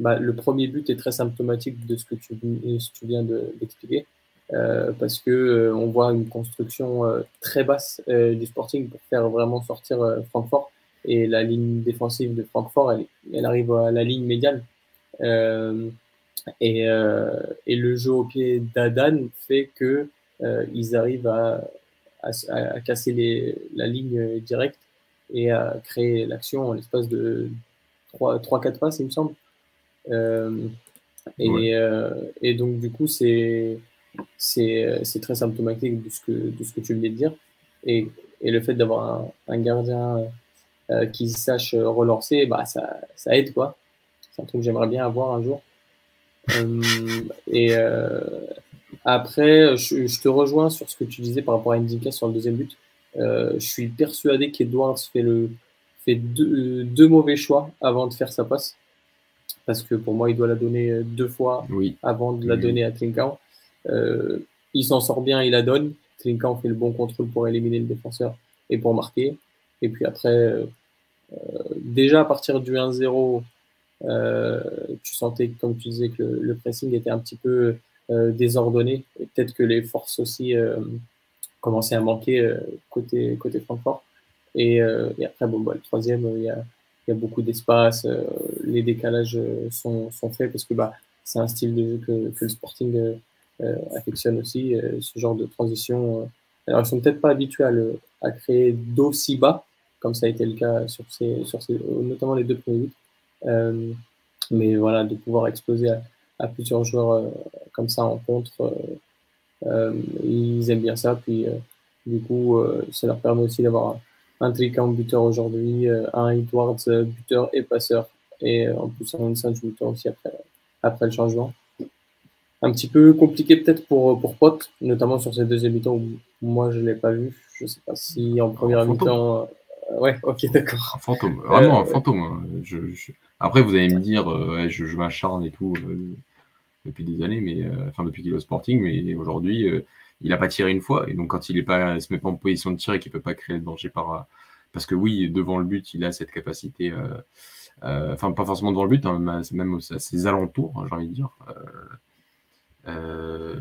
bah, le premier but est très symptomatique de ce que tu, tu viens d'expliquer. parce que on voit une construction très basse du Sporting pour faire vraiment sortir Francfort et la ligne défensive de Francfort, elle, elle arrive à la ligne médiane. Et, euh, et, le jeu au pied d'Adan fait que euh, ils arrivent à, à, à casser les, la ligne directe et à créer l'action en l'espace de 3-4 passes, il me semble. Euh, et, euh, et, donc, du coup, c'est très symptomatique de ce, que, de ce que tu venais de dire. Et, et le fait d'avoir un, un, gardien euh, qui sache relancer, bah, ça, ça aide. quoi. C'est un truc que j'aimerais bien avoir un jour. Euh, et euh, après, je, te rejoins sur ce que tu disais par rapport à Ndika sur le deuxième but. je suis persuadé qu'Edwards fait, le, fait deux, deux, mauvais choix avant de faire sa passe. Parce que pour moi, il doit la donner deux fois oui. avant de la donner à Trincao. Euh, il s'en sort bien, il la donne. Trincao fait le bon contrôle pour éliminer le défenseur et pour marquer. Et puis après, euh, déjà à partir du 1-0, euh, tu sentais, comme tu disais, que le, pressing était un petit peu euh, désordonné. Et peut-être que les forces aussi commençaient à manquer côté, côté Francfort. Et, après, bon, bah, le troisième, il y a, beaucoup d'espace, les décalages sont, faits parce que bah, c'est un style de jeu que, le Sporting affectionnent aussi ce genre de transition. Alors, ils sont peut-être pas habitués à, le, à créer d'aussi bas, comme ça a été le cas sur ces, sur ces notamment les deux premiers buts. Mais voilà, de pouvoir exploser à, plusieurs joueurs comme ça en contre, ils aiment bien ça. Puis, du coup, ça leur permet aussi d'avoir un Tricamp buteur aujourd'hui, un Edwards buteur et passeur et euh, en plus un Sanchez buteur aussi après, après le changement. Un petit peu compliqué peut-être pour, pour Pot, notamment sur ces deuxième mi-temps où moi je ne l'ai pas vu. Je ne sais pas si en première mi-temps. Euh, ouais, ok, d'accord. Un fantôme, vraiment un euh, fantôme. Hein. Je, Après, vous allez me dire, je, je m'acharne et tout depuis des années, mais enfin depuis qu'il est au Sporting, mais aujourd'hui, il n'a pas tiré une fois. Et donc, quand il ne se met pas en position de tir et qu'il ne peut pas créer le danger par. Parce que oui, devant le but, il a cette capacité euh, enfin, pas forcément dans le but, hein, même à ses alentours, hein, j'ai envie de dire. Euh, euh,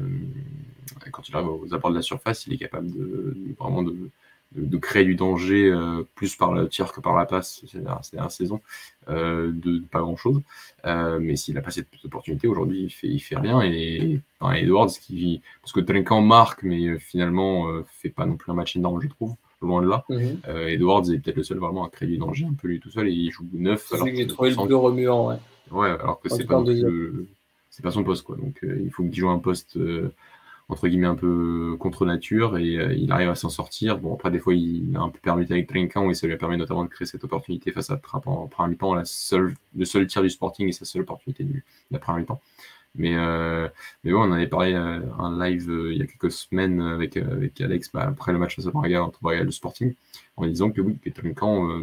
quand il arrive aux abords de la surface, il est capable de, vraiment de, de, créer du danger plus par le tir que par la passe c'est la saison, de, pas grand chose. mais s'il a pas cette opportunité aujourd'hui, il fait, il fait rien. Et, Edwards, qui, parce que Trinquant marque, mais finalement fait pas non plus un match énorme, je trouve loin de là. Mhm. Euh, Edwards est peut-être le seul vraiment à créer du danger un peu lui tout seul et il joue neuf. C'est j'ai trouvé le plus remuant, ouais. Ouais, alors que c'est pas, pas son poste, quoi. Donc euh, il faut qu'il joue un poste euh, entre guillemets un peu contre nature et il arrive à s'en sortir. Bon, après, des fois, il a un peu permis avec Trinquant et ça lui a permis notamment de créer cette opportunité face à Trapp en, première seule, le seul tir du Sporting et sa seule opportunité de la première mi-temps. Mais, euh, mais bon, on en avait parlé euh, un live euh, il y a quelques semaines avec, avec Alex bah, après le match face à Braga entre Braga et le Sporting, en disant que oui, Peter Camp,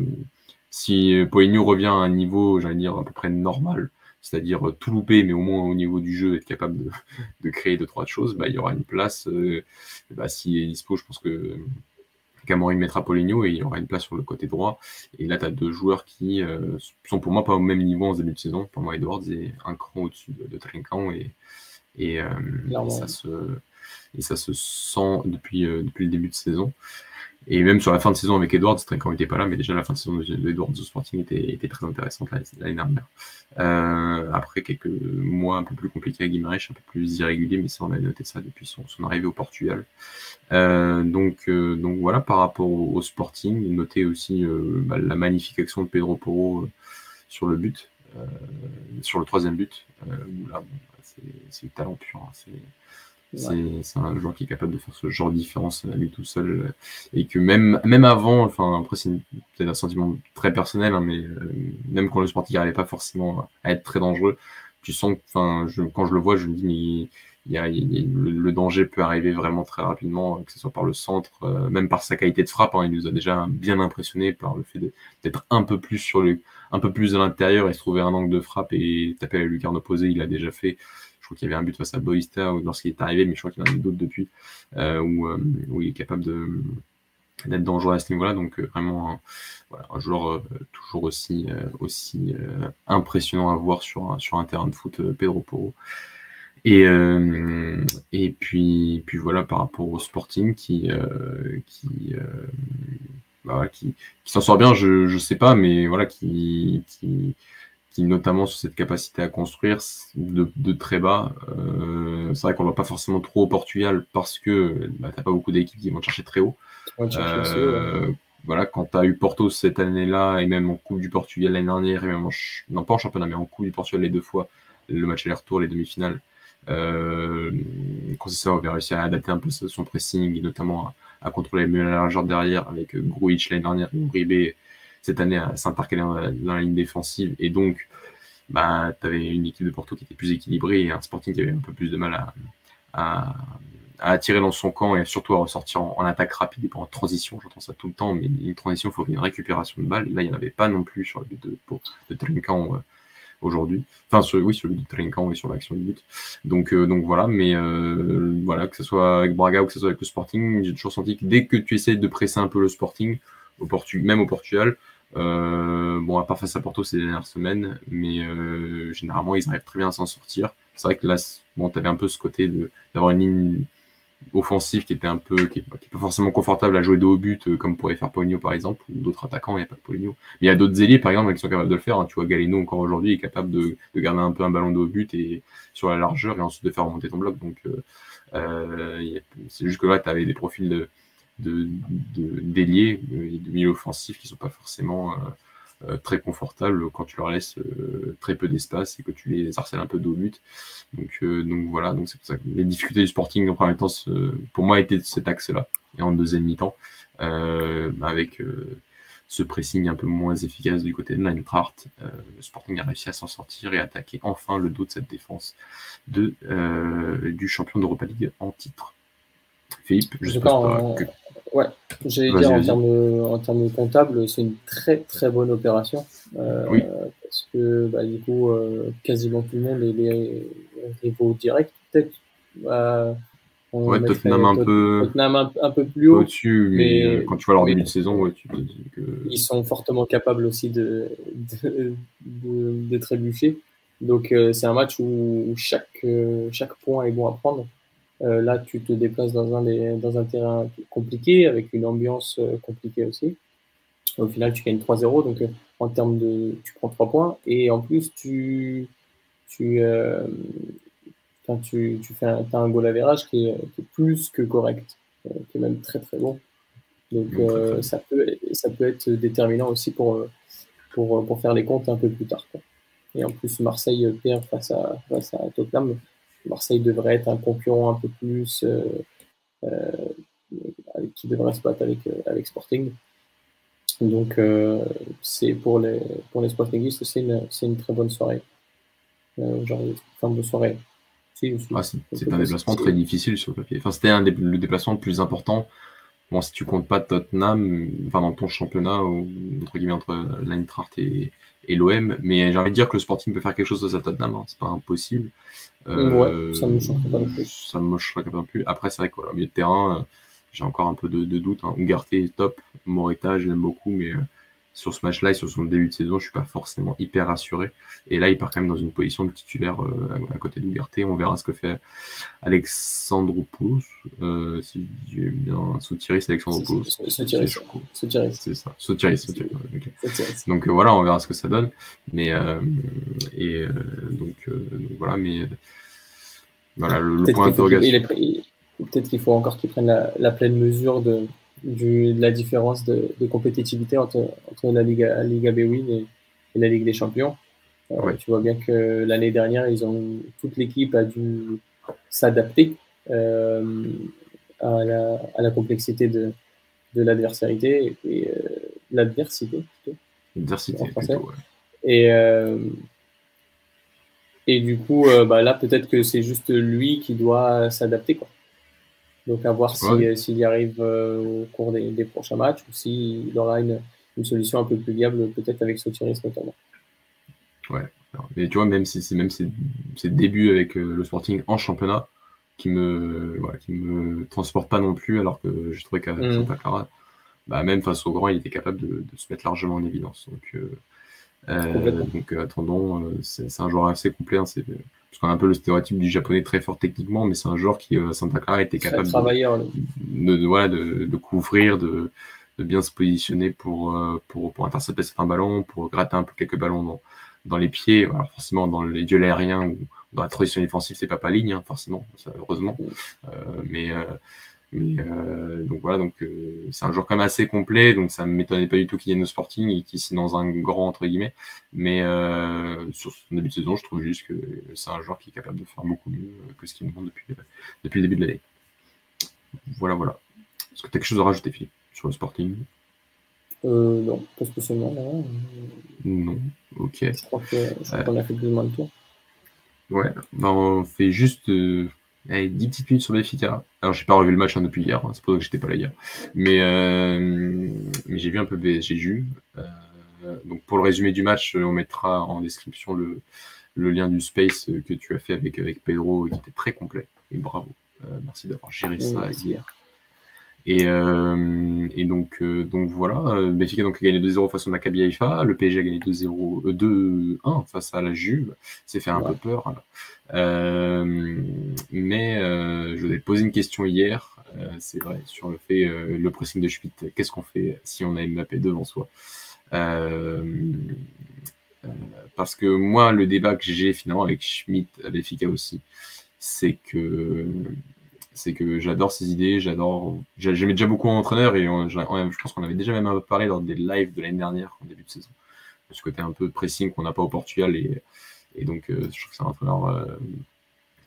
si Poligno revient à un niveau, j'allais dire, à peu près normal, c'est-à-dire tout louper, mais au moins au niveau du jeu, être capable de, de créer deux, trois choses, bah, il y aura une place. bah, S'il est dispo, je pense que Camorin mettra Poligno et il y aura une place sur le côté droit. Et là, tu as deux joueurs qui euh, sont pour moi pas au même niveau en début de saison. Pour moi, Edwards est un cran au-dessus de, de Trinquant et, et, euh, ça se, et ça se sent depuis, euh, depuis le début de saison. Et même sur la fin de saison avec Edwards, Trinquant n'était pas là, mais déjà la fin de saison d'Edwards au Sporting était, était, très intéressante l'année dernière. après quelques mois un peu plus compliqués à Guimarães, un peu plus irrégulier, mais ça on a noté ça depuis son, son arrivée au Portugal. Euh, donc, euh, donc voilà, par rapport au, Sporting, notez aussi euh, bah, la magnifique action de Pedro Porro sur le but, sur le troisième but. là, c'est le talent pur. Hein, c'est un joueur qui est capable de faire ce genre de différence à lui tout seul. Et que même, même avant, enfin, après, c'est peut-être un sentiment très personnel, hein, mais même quand le sporting n'arrivait pas forcément à être très dangereux, tu sens que, enfin, quand je le vois, je me dis, mais il y a, le, danger peut arriver vraiment très rapidement, que ce soit par le centre, euh, même par sa qualité de frappe. Hein, il nous a déjà bien impressionné par le fait d'être un peu plus sur le, un peu plus à l'intérieur et se trouver un angle de frappe et taper la lucarne opposée. Il a déjà fait. Je crois qu'il y avait un but face à Boista lorsqu'il est arrivé, mais je crois qu'il y en a d'autres depuis euh, où, euh, où, il est capable d'être dangereux à ce niveau-là. Donc vraiment un, joueur toujours aussi, impressionnant à voir sur un, terrain de foot, Pedro Porro. Et, euh, puis, voilà, par rapport au Sporting qui, euh, euh, bah, s'en sort bien, je ne sais pas, mais voilà, qui, qui, notamment sur cette capacité à construire de, de très bas. Euh, c'est vrai qu'on ne va pas forcément trop au Portugal parce que bah, tu n'as pas beaucoup d'équipes qui vont te chercher très haut. Euh, voilà, quand tu as eu Porto cette année-là, et même en Coupe du Portugal l'année dernière, et même en, non pas en championnat, mais en Coupe du Portugal les deux fois, le match aller-retour, les demi-finales, euh, Concesseur avait réussi à adapter un peu son pressing, notamment à, contrôler mieux la largeur derrière avec Gruitch l'année dernière Uribe cette année à s'intercaler dans, la ligne défensive. Et donc, bah, tu avais une équipe de Porto qui était plus équilibrée et un Sporting qui avait un peu plus de mal à, attirer dans son camp et surtout à ressortir en, attaque rapide et pas en transition. J'entends ça tout le temps, mais une transition, il faut une récupération de balles. Là, il n'y en avait pas non plus sur le but de, de Trinquant aujourd'hui. Enfin, oui, sur le but de Trinquant et sur l'action du but. Donc, euh, donc voilà, mais euh, voilà, que ce soit avec Braga ou que ce soit avec le Sporting, j'ai toujours senti que dès que tu essaies de presser un peu le Sporting, même au Portugal, euh, bon, à part face à Porto ces dernières semaines, mais généralement, ils arrivent très bien à s'en sortir. C'est vrai que là, bon, tu avais un peu ce côté d'avoir une ligne offensif qui était un peu, qui n'est pas forcément confortable à jouer de haut but, euh, comme pourrait faire Poligno par exemple, ou d'autres attaquants, il n'y a pas de Poligno. Mais il y a d'autres ailiers par exemple qui sont capables de le faire. Hein. Tu vois, Galeno encore aujourd'hui est capable de, garder un peu un ballon de haut but et sur la largeur et ensuite de faire remonter ton bloc. Donc euh, euh, c'est juste que là, tu avais des profils de d'ailiers, de, de, de, milieu offensif qui ne sont pas forcément euh, très confortable quand tu leur laisses euh, très peu d'espace et que tu les harcèles un peu d'au but. Donc, euh, donc voilà, donc c'est pour ça que les difficultés du Sporting en premier temps, pour moi, étaient de cet axe-là. Et en deuxième mi-temps, avec ce pressing un peu moins efficace du côté de Eintracht, le Sporting a réussi à s'en sortir et attaquer enfin le dos de cette défense de, du champion d'Europa League en titre. Philippe, je sais pas, que... Ouais, j'allais dire en termes, en termes comptables, c'est une très très bonne opération. Euh, oui. Parce que bah, du coup, euh, quasiment tout le monde est les rivaux directs. Peut-être. Euh, ouais, Tottenham un peu, Tottenham un, un, peu plus haut. Au-dessus, mais, euh, quand tu vois leur début de saison, ouais, tu te dis que. Ils sont fortement capables aussi de, de, de, de trébucher. Donc euh, c'est un match où chaque, chaque point est bon à prendre. Euh, là, tu te déplaces dans un, dans un terrain compliqué, avec une ambiance euh, compliquée aussi. Au final, tu gagnes 3-0, donc euh, en termes de. Tu prends 3 points, et en plus, tu. Tu, quand tu, tu fais un, as un goal average qui est, qui est, plus que correct, qui est même très très bon. Donc ça, peut, ça peut être déterminant aussi pour, pour, pour faire les comptes un peu plus tard. Quoi. Et en plus, Marseille perd face à, face à Tottenham. Marseille devrait être un concurrent un peu plus euh, euh, qui devrait se battre avec, euh, avec Sporting. Donc, c'est pour les, pour les Sportingistes, c'est une, une, très bonne soirée. genre, fin de soirée. Ah, c'est un déplacement très difficile sur le papier. Enfin, c'était le déplacement le plus important. Bon, si tu comptes pas Tottenham, enfin dans ton championnat, ou, entre guillemets entre l'Eintracht et, et l'OM, mais j'ai envie de dire que le Sporting peut faire quelque chose de à Tottenham, hein. c'est pas impossible. Euh, ça me choquerait pas non plus. Ça me choquerait pas non plus. Après, c'est vrai qu'au milieu de terrain, euh, j'ai encore un peu de, de doute. Hein. est top, Moreta, je l'aime beaucoup, mais euh, sur ce match-là et sur son début de saison, je suis pas forcément hyper rassuré. Et là, il part quand même dans une position de titulaire à, côté d'Ougarté. On verra ce que fait Alexandropoulos. Euh, si j'ai bien Soutiris, Alexandropoulos. Soutiris. C'est ça. Soutiris. Donc voilà, on verra ce que ça donne. Mais et donc, donc, voilà, mais voilà le, point d'interrogation. Peut-être qu'il faut encore qu'il prenne la, la, pleine mesure de, du, de la différence de, de compétitivité entre, entre, la Liga, Liga B-Win et, la Ligue des Champions. Euh, tu vois bien que l'année dernière, ils ont toute l'équipe a dû s'adapter euh, à, la, à, la, complexité de, de l'adversité et euh, l'adversité plutôt. L'adversité plutôt, ouais. Et, euh, et du coup, bah, là, peut-être que c'est juste lui qui doit s'adapter. Quoi. Donc, à voir s'il si, y arrive euh, au cours des, des, prochains matchs ou s'il aura une, une, solution un peu plus viable, peut-être avec Sotiris notamment. Ouais, mais tu vois, même si c'est même ses, ses, débuts avec euh, le Sporting en championnat qui me, voilà, qui me transporte pas non plus, alors que je trouvais qu'à mmh. Santa Clara, bah, même face au grand, il était capable de, de se mettre largement en évidence. Donc, euh, euh, donc euh, attendons, euh, c'est un joueur assez complet. Hein, parce qu'on a un peu le stéréotype du japonais très fort techniquement, mais c'est un joueur qui, euh, Santa Clara, était capable de, de, voilà, de, de, couvrir, de, de, bien se positionner pour, pour, pour intercepter certains ballons, pour gratter un peu quelques ballons dans, dans les pieds. Alors forcément, dans les duels aériens ou dans la transition défensive, c'est pas pas ligne, hein, forcément, ça, heureusement. Euh, mais mais euh, donc voilà, donc euh, c'est un joueur quand même assez complet, donc ça ne m'étonnait pas du tout qu'il y ait nos Sporting et qu'il signe dans un grand entre guillemets. Mais euh, sur son début de saison, je trouve juste que c'est un joueur qui est capable de faire beaucoup mieux que ce qu'il nous montre depuis, depuis le début de l'année. Voilà, voilà. Est-ce que tu as quelque chose à rajouter, Philippe, sur le Sporting? Euh, Non, pas spécialement. Non, non. ok. Je crois qu'on a fait plus ou moins le tour. Ouais, ben, on fait juste Allez, 10 petites minutes sur Benfica. Alors, j'ai pas revu le match hein, depuis hier, hein, c'est pour ça que j'étais pas là hier. Mais, euh, mais j'ai vu un peu PSG. Euh, donc, pour le résumé du match, on mettra en description le, le lien du space que tu as fait avec, avec Pedro, qui était très complet. Et bravo. Euh, merci d'avoir géré ça hier. Et, et donc, donc voilà, Benfica donc, a gagné 2-0 face au Maccabi Haïfa, le PSG a gagné 2-0, 2-1 face à la Juve, c'est fait un peu peur. Mais je vous ai posé une question hier, c'est vrai, sur le fait, le pressing de Schmitt, qu'est-ce qu'on fait si on a Mbappé devant soi? Parce que moi, le débat que j'ai finalement avec Schmitt, avec Fika aussi, c'est que c'est que j'adore ces idées, j'adore. J'aimais déjà beaucoup en entraîneur et je pense qu'on avait déjà même parlé lors des lives de l'année dernière, en début de saison, de ce côté un peu pressing qu'on n'a pas au Portugal et, et donc euh, je trouve que c'est un entraîneur euh,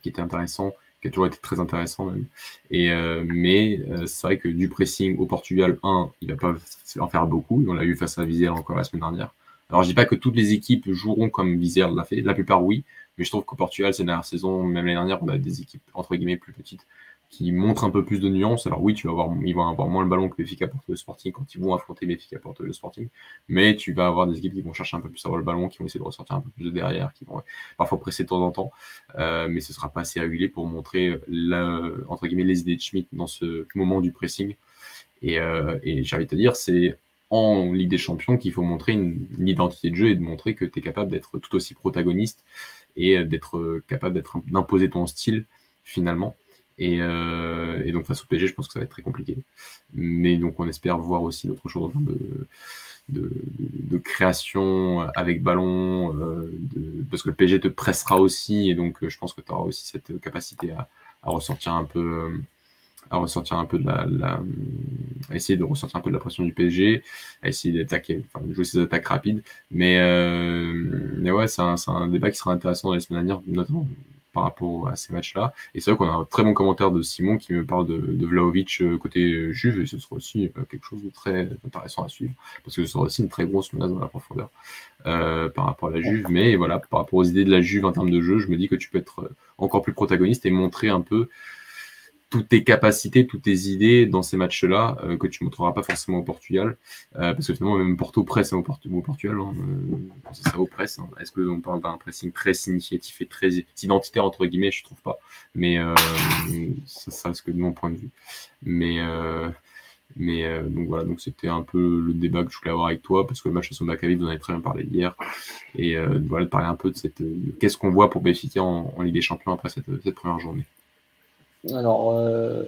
qui était intéressant, qui a toujours été très intéressant même. Et, euh, mais c'est vrai que du pressing au Portugal, un, il va pas en faire beaucoup, on l'a eu face à Vizela encore la semaine dernière. Alors je dis pas que toutes les équipes joueront comme Vizela l'a fait, la plupart oui, mais je trouve qu'au Portugal, ces dernières saisons, même l'année dernière, on a des équipes entre guillemets plus petites qui montrent un peu plus de nuances. Alors oui, tu vas avoir, ils vont avoir moins le ballon que Benfica Porto le Sporting quand ils vont affronter Benfica Porto le Sporting, mais tu vas avoir des équipes qui vont chercher un peu plus à avoir le ballon, qui vont essayer de ressortir un peu plus de derrière, qui vont parfois presser de temps en temps, euh, mais ce sera pas assez régulier pour montrer la, entre guillemets les idées de Schmidt dans ce moment du pressing. Et, euh, et j'ai envie de te dire, c'est en Ligue des Champions qu'il faut montrer une, identité de jeu et de montrer que tu es capable d'être tout aussi protagoniste et d'être capable d'imposer ton style finalement. Euh, et, donc face au PSG, je pense que ça va être très compliqué. Mais donc on espère voir aussi d'autres choses de, de, création avec ballon, euh, parce que le PSG te pressera aussi, et donc euh, je pense que tu auras aussi cette capacité à, ressortir un peu à ressortir un peu de la, essayer de ressortir un peu de la pression du PSG, à essayer d'attaquer, enfin de jouer ses attaques rapides. Mais, mais ouais, c'est un, un, débat qui sera intéressant dans les semaines à venir, notamment par rapport à ces matchs-là. Et c'est vrai qu'on a un très bon commentaire de Simon qui me parle de, de Vlaovic euh, côté Juve, et ce sera aussi euh, quelque chose de très intéressant à suivre, parce que ce sera aussi une très grosse menace dans la profondeur euh, par rapport à la Juve. Mais voilà, par rapport aux idées de la Juve en termes de jeu, je me dis que tu peux être encore plus protagoniste et montrer un peu toutes tes capacités, toutes tes idées dans ces matchs-là euh, que tu ne montreras pas forcément au Portugal. Euh, parce que finalement, même Porto presse hein, au, Portugal. Hein, euh, ça au presse. Hein. Est-ce qu'on parle d'un pressing très significatif et très identitaire, entre guillemets? Je trouve pas. Mais ça, ça reste que de mon point de vue. Mais. Mais donc voilà, donc c'était un peu le débat que je voulais avoir avec toi, parce que le match à son Maccabi, vous en avez très bien parlé hier. Et voilà, de parler un peu de cette. Qu'est-ce qu'on voit pour Béfica en, Ligue des Champions après cette première journée alors, euh,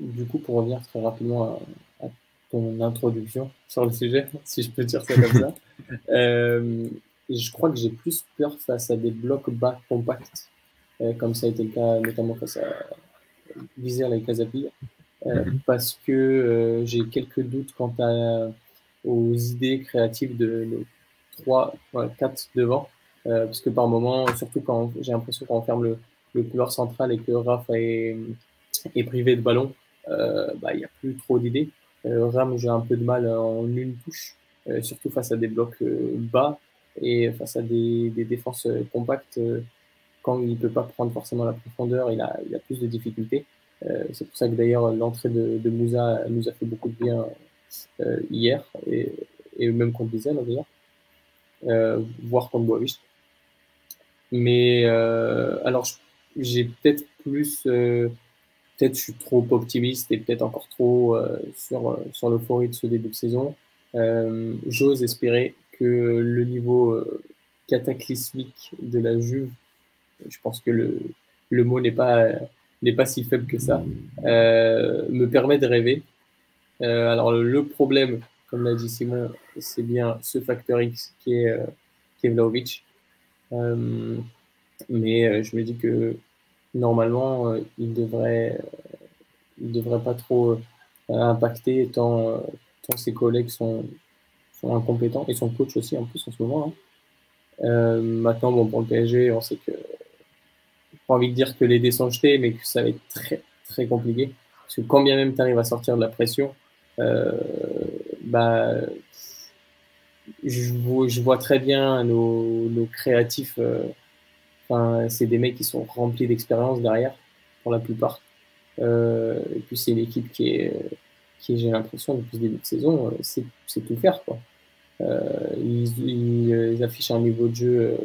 du coup, pour revenir très rapidement à, ton introduction sur le sujet, si je peux dire ça comme ça, euh, je crois que j'ai plus peur face à des blocs bas compacts, euh, comme ça a été le cas notamment face à Vizère et Casapille, mhm. parce que j'ai quelques doutes quant à, aux idées créatives de nos 3, 4 devant, parce que par moment, surtout quand j'ai l'impression qu'on ferme le, le couloir central et que Rafa est, est privé de ballon, euh, bah, il n'y a plus trop d'idées. Euh, Ram, j'ai un peu de mal en une touche, euh, surtout face à des blocs bas et face à des, défenses compactes. quand il ne peut pas prendre forcément la profondeur, il a, il a plus de difficultés. c'est pour ça que d'ailleurs l'entrée de, Moussa nous a fait beaucoup de bien hier et, même contre Bizel d'ailleurs, euh, voire contre Boavist. Mais alors, j'ai peut-être plus peut-être je suis trop optimiste et peut-être encore trop euh, sur, euh, sur l'euphorie de ce début de saison. Euh, j'ose espérer que le niveau cataclysmique de la Juve, je pense que le, le mot n'est pas, n'est pas si faible que ça, me permet de rêver. alors le problème, comme l'a dit Simon, c'est bien ce facteur X qui est, qui Vlaovic. mais je me dis que normalement, euh, il devrait, euh, devrait pas trop euh, impacter tant, tant, ses collègues sont, sont incompétents et son coach aussi en plus en ce moment. Hein. maintenant, bon, pour le PSG, on sait que pas envie de dire que les dés sont jetés, mais que ça va être très très compliqué. Parce que quand bien même tu arrives à sortir de la pression, bah, je, vois, très bien nos créatifs c'est des mecs qui sont remplis d'expérience derrière, pour la plupart. Euh, et puis c'est une équipe qui est, qui j'ai l'impression, depuis le début de saison, euh, c'est, tout faire. Quoi. Euh, ils, affichent un niveau de jeu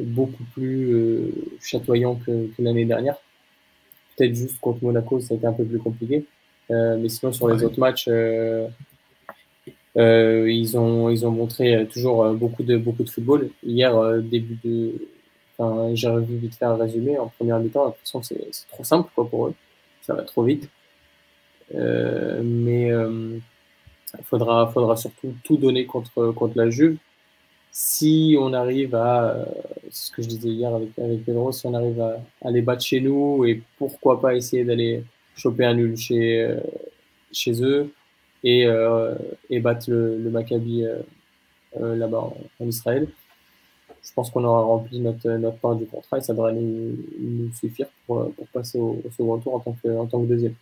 beaucoup plus chatoyant que, l'année dernière. Peut-être juste contre Monaco, ça a été un peu plus compliqué. mais sinon, sur les autres matchs, ils, ont, ils ont montré toujours beaucoup de, beaucoup de football. Hier, début de. Enfin, j'ai revu vite faire un résumé. En première mi-temps, l'impression que c'est trop simple quoi, pour eux. Ça va trop vite. mais il faudra, faudra surtout tout donner contre, contre la Juve. Si on arrive à, ce que je disais hier avec, Pedro, si on arrive à, à, les battre chez nous et pourquoi pas essayer d'aller choper un nul chez, chez eux et, euh, et battre le, le Maccabi euh, euh, là-bas en, Israël, je pense qu'on aura rempli notre, notre part du contrat et ça devrait nous, suffire pour, pour passer au, au, second tour en tant que, en tant que deuxième.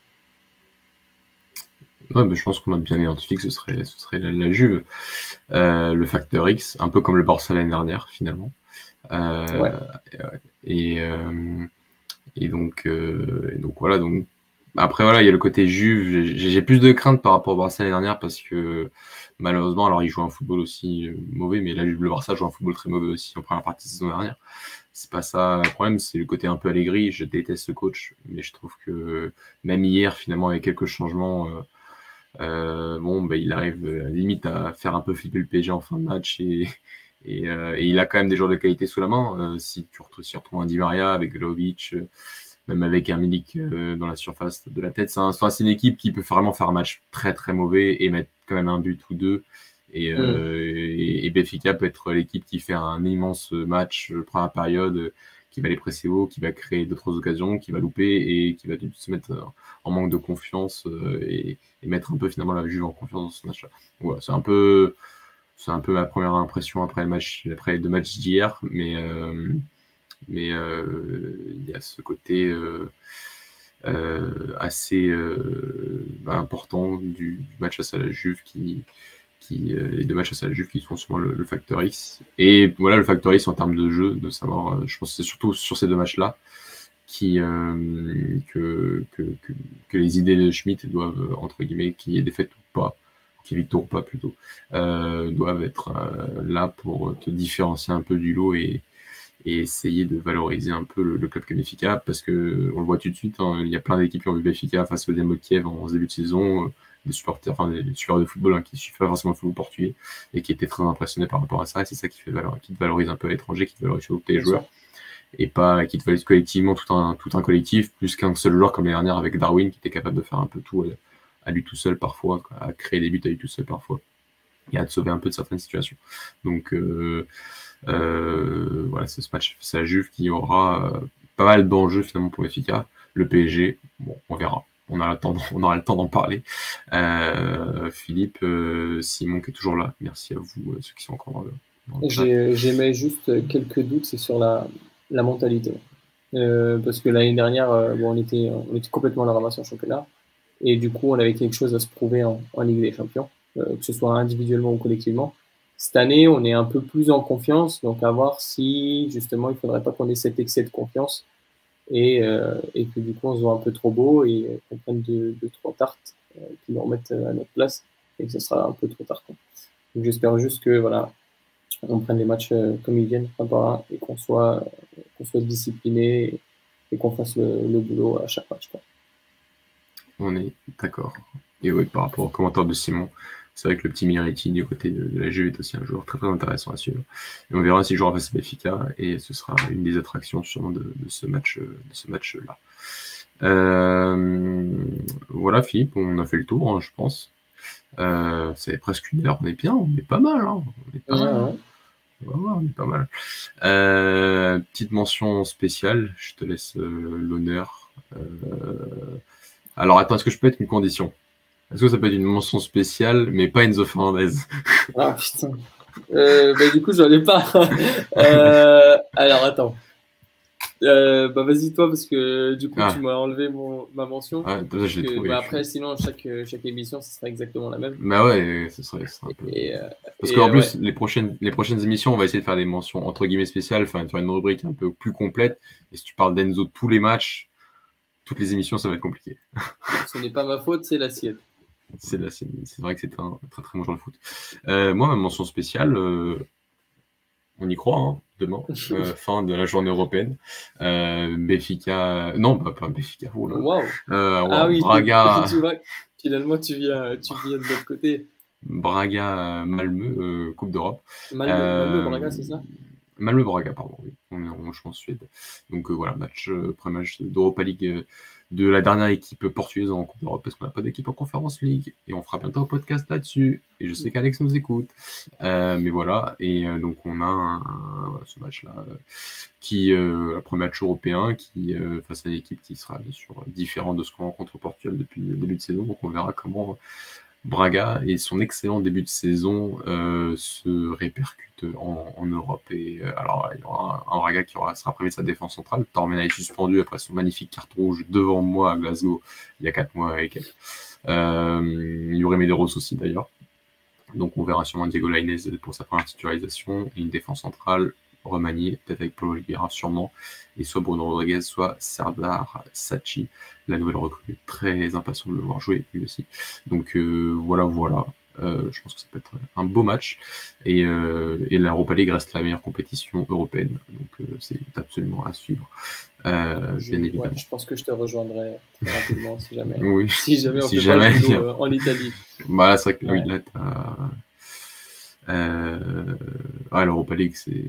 Ouais, mais je pense qu'on a bien identifié que ce serait, ce serait la, Juve. Euh, le facteur X, un peu comme le Barça l'année dernière, finalement. Euh, ouais. et, euh, et, donc, euh, et donc, voilà. Donc, après, voilà, il y a le côté Juve. J'ai plus de crainte par rapport au Barça l'année dernière parce que malheureusement, alors ils jouent un football aussi euh, mauvais, mais là, le Barça joue un football très mauvais aussi en première partie de saison dernière. C'est pas ça le problème, c'est le côté un peu Allegri. Je déteste ce coach, mais je trouve que même hier, finalement, avec quelques changements, euh, euh, bon, bah, il arrive euh, limite à faire un peu flipper le PSG en fin de match et, il a quand même des joueurs de qualité sous la main. Si tu retrouves, si un Di Maria avec Glovic, euh, même avec un dans la surface de la tête, c'est un, une équipe qui peut vraiment faire un match très très mauvais et mettre quand même un but ou deux. Et, mm. et, et Benfica peut être l'équipe qui fait un immense match première période qui va les presser haut, qui va créer d'autres occasions, qui va louper et qui va se mettre euh, en manque de confiance euh, et, et mettre un peu finalement la Juve en confiance dans ce match-là. Voilà, c'est un peu c'est un peu ma première impression après le match après les deux matchs d'hier, mais euh, mais euh, il y a ce côté euh, euh, assez bah, important du, du, match à la Juve qui qui, euh, les deux matchs à la Juve qui sont souvent le, facteur X. Et voilà, le facteur X en termes de jeu, de savoir, euh, je pense que c'est surtout sur ces deux matchs-là qui, euh, que, que, que, les idées de Schmitt doivent, entre guillemets, qui est défaite ou pas, qui est victoire ou pas plutôt, euh, doivent être euh, là pour te différencier un peu du lot et, et essayer de valoriser un peu le, le club comme Benfica parce que on le voit tout de suite, hein, il y a plein d'équipes qui ont vu Benfica face au Dynamo de Kiev en début de saison des supporters, enfin des, supporters de football hein, qui ne suivent pas forcément le football portugais et qui étaient très impressionnés par rapport à ça. Et c'est ça qui, fait valeur, qui te valorise un peu à l'étranger, qui te valorise surtout tes joueurs et pas qui te valorise collectivement tout un, tout un collectif, plus qu'un seul joueur comme l'année dernière avec Darwin qui était capable de faire un peu tout à, à lui tout seul parfois, quoi, à créer des buts à lui tout seul parfois et à te sauver un peu de certaines situations. Donc euh, euh, voilà, c'est ce match, c'est la Juve qui aura euh, pas mal d'enjeux finalement pour FICA. Le PSG, bon, on verra on, a on aura le temps d'en parler. Euh, Philippe, Simon qui est toujours là, merci à vous, ceux qui sont encore le. J'émets juste quelques doutes, c'est sur la, mentalité. Parce que l'année dernière, bon, on, était, on était complètement à la ramasse en championnat. Et du coup, on avait quelque chose à se prouver en Ligue des Champions, que ce soit individuellement ou collectivement. Cette année, on est un peu plus en confiance, donc à voir si justement il ne faudrait pas qu'on ait cet excès de confiance et, euh, et que du coup on se voit un peu trop beau et qu'on prenne deux, deux, trois tartes euh, qui nous remettent à notre place et que ce sera un peu trop tard. Donc j'espère juste que voilà, on prenne les matchs euh, comme ils viennent, un par un, et qu'on soit, qu'on soit discipliné et, et qu'on fasse le, le, boulot à chaque match. Quoi. On est d'accord. Et oui, par rapport au commentaire de Simon, c'est vrai que le petit Miriti du côté de, de, la Juve est aussi un joueur très très intéressant à suivre. Et on verra s'il jouera face à Benfica et ce sera une des attractions sûrement de, de ce match de ce match là. Euh, voilà Philippe, on a fait le tour, hein, je pense. Euh, c'est presque une heure, on est bien, on est pas mal. Hein, on est pas mal. On est pas mal. Euh, petite mention spéciale, je te laisse euh, l'honneur. Euh, alors attends, est-ce que je peux mettre une condition? Est-ce que ça peut être une mention spéciale, mais pas Enzo Fernandez Ah putain. Euh, bah, du coup, j'en ai pas. euh, alors, attends. Euh, bah vas-y toi parce que du coup ah. tu m'as enlevé mon, ma mention. Ah, déjà, que, trouvé, bah, après sinon chaque, chaque émission ce sera exactement la même. Bah ouais ce serait, ce serait un peu... Et, parce qu'en plus ouais. les prochaines les prochaines émissions on va essayer de faire des mentions entre guillemets spéciales, enfin faire une rubrique un peu plus complète. Et si tu parles d'Enzo tous les matchs, toutes les émissions ça va être compliqué. Ce n'est pas ma faute c'est la sienne. C'est vrai que c'est un très très bon joueur de foot. Euh, moi, ma mention spéciale, euh, on y croit, hein. demain, fin de la journée européenne. Béfica, non, pas, pas Béfica. Oh wow. ah oui, Braga. finalement, tu viens, tu viens de l'autre côté. Braga, Malmö, Coupe d'Europe. Malmö, Braga, c'est ça? Malmö Braga, pardon, oui. On est en, en Suède. Donc voilà, match, premier match d'Europa League de la dernière équipe portugaise en Coupe d'Europe parce qu'on n'a pas d'équipe en Conférence League et on fera bientôt un podcast là-dessus. Et je sais qu'Alex nous écoute. Euh, mais voilà, et euh, donc on a ce match-là qui, euh, premier match européen, qui face à une équipe qui sera bien sûr différente de ce qu'on rencontre au Portugal depuis le début de saison. Donc on verra comment Braga et son excellent début de saison se répercutent en, Europe. Et alors, il y aura un, Braga qui aura, sera privé de sa défense centrale. Tormena est suspendu après son magnifique carton rouge devant moi à Glasgow il y a 4 mois et quelques. il y aurait Medeiros aussi d'ailleurs. Donc on verra sûrement Diego Lainez pour sa première titularisation et une défense centrale remaniée, peut-être avec Paulo Oliveira sûrement, et soit Bruno Rodriguez, soit Serdar Sachi, la nouvelle recrue. Très impatient de le voir jouer lui aussi. Donc euh, voilà, voilà. Euh, je pense que ça peut être un beau match. Et, euh, et l'Europa League reste la meilleure compétition européenne. Donc c'est absolument à suivre. je, bien évidemment. je pense que je te rejoindrai très rapidement si jamais, oui. si jamais on si fait jamais, pas en Italie. Bah, c'est vrai que oui, là, ah, l'Europa League, c'est.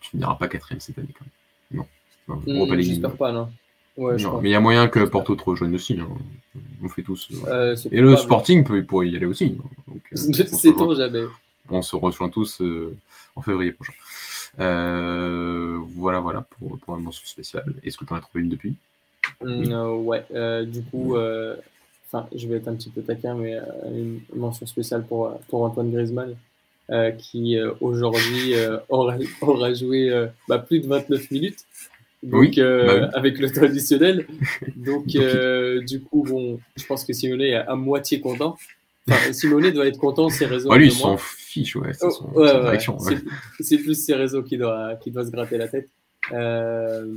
Tu n'iras pas quatrième cette année quand même. Non. Mmh, J'espère pas, non mais il y a moyen que Porto te rejoigne aussi. Hein. On fait tous. Euh, et le Sporting peut, pourrait y aller aussi. Hein. Euh, c'est ton jamais. On se rejoint tous euh, en février prochain. voilà, voilà pour, pour mention spéciale. Est-ce que tu en as trouvé une depuis? Mmh, Ouais, du coup, enfin, je vais être un petit peu taquin, mais une mention spéciale pour, pour Antoine Griezmann. Qui aujourd'hui aura, aura, joué bah, plus de 29 minutes donc, euh, bah avec le traditionnel. Donc, euh, du coup, bon, je pense que Simone est à, moitié content. Enfin, Simone doit être content, ses réseaux. Ouais, lui, il s'en fiche, ouais. C'est oh, ouais, C'est plus ses réseaux qui doit, qui doit se gratter la tête. Euh,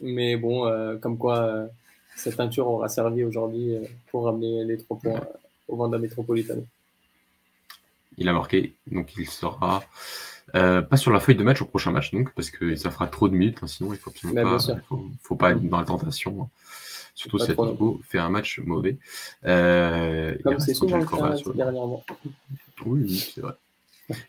mais bon, euh, comme quoi, euh, cette peinture aura servi aujourd'hui pour ramener les trois points au Vanda Metropolitano. Il a marqué, donc il sera euh, pas sur la feuille de match au prochain match, donc, parce que ça fera trop de minutes, hein, sinon il faut bah, pas, faut, pas être dans la tentation. Hein. Surtout si Atletico fait un match mauvais. Euh, Comme c'est souvent le cas dernièrement. Oui, c'est vrai.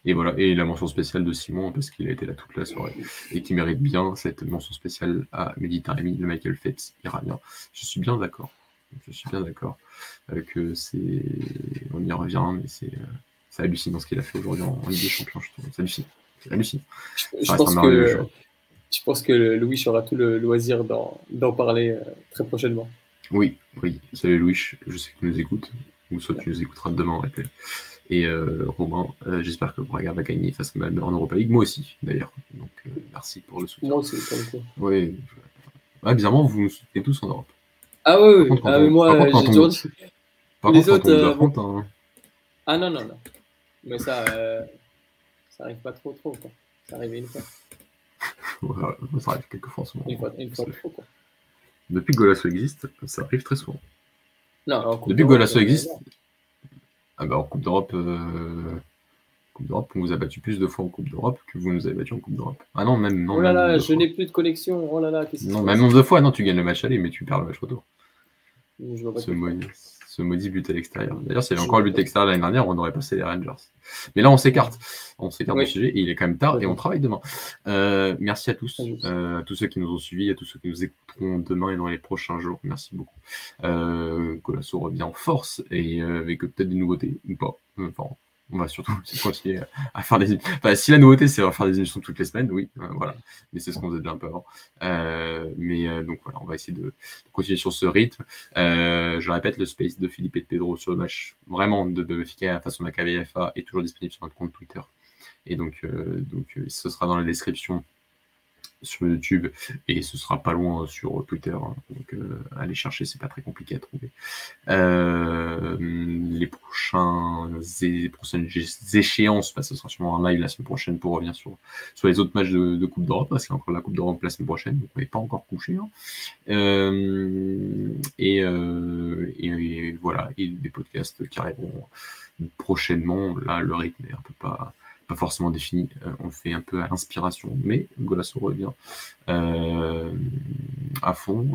Et voilà, et la mention spéciale de Simon, parce qu'il a été là toute la soirée, et qui mérite bien cette mention spéciale à Méditerranée, le Michael Phelps iranien. Je suis bien d'accord. Je suis bien d'accord euh, que c'est. On y revient, mais c'est c'est hallucinant ce qu'il a fait aujourd'hui en, Ligue des Champions, je. C'est hallucinant. Hallucinant. Je, pense que, je, pense que, Louis aura tout le loisir d'en parler euh, très prochainement. Oui, oui. Salut Louis, je sais que tu nous écoutes, ou soit tu nous écouteras demain en. Et euh, Romain, euh, j'espère que Braga va gagner face à Malmö en Europa League. Moi aussi, d'ailleurs. Donc, merci pour le soutien. Moi aussi, comme quoi. Oui. Ah, bizarrement, vous nous soutenez tous en Europe. Ah oui, oui. Ah, mais moi, j'ai toujours dit. Par Les contre, autres. Hein. Ah non, non, non. Mais ça, euh, ça arrive pas trop, trop. Quoi. Ça arrive une fois. Ouais, ça arrive quelques fois en ce moment. Une fois, une fois trop, quoi. Depuis que Golasso existe, ça arrive très souvent. Non, Depuis que Golasso existe, ah bah, en Coupe d'Europe, euh... Coupe d'Europe, on vous a battu plus de fois en Coupe d'Europe que vous nous avez battu en Coupe d'Europe. Ah non, même non. Oh là là, je n'ai plus de connexion. Oh là là, qu'est-ce Non, même nombre de fois, non, tu gagnes le match aller, mais tu perds le match retour. Je vois pas Ce ce maudit but à l'extérieur. D'ailleurs, s'il y avait encore le but extérieur l'année dernière, on aurait passé les Rangers. Mais là, on s'écarte. On s'écarte du sujet et il est quand même tard et on travaille demain. Euh, merci à tous, euh, à tous ceux qui nous ont suivis, à tous ceux qui nous écouteront demain et dans les prochains jours. Merci beaucoup. Euh, Colasso revient en force et avec peut-être des nouveautés ou pas. Enfin, on va surtout continuer à faire des. Enfin, si la nouveauté, c'est faire des émissions toutes les semaines, oui, euh, voilà. Mais c'est ce qu'on faisait déjà un peu avant. Euh, mais euh, donc voilà, on va essayer de, continuer sur ce rythme. je répète, le space de Philippe et de Pedro sur le match vraiment de Benfica face au Maccabi FA est toujours disponible sur notre compte Twitter. Et donc, donc ce sera dans la description sur YouTube et ce sera pas loin sur Twitter. Hein. donc euh, allez chercher, c'est pas très compliqué à trouver. Euh, les prochains les prochaines échéances, bah, ce sera sûrement un live la semaine prochaine pour revenir sur, sur les autres matchs de, Coupe d'Europe, parce qu'il y a encore la Coupe d'Europe la semaine prochaine, donc on n'est pas encore couché. Hein. Euh, et, et, voilà, et des podcasts qui arriveront prochainement. Là, le rythme est un peu pas pas forcément défini. on fait un peu à l'inspiration, mais Golasso revient à fond.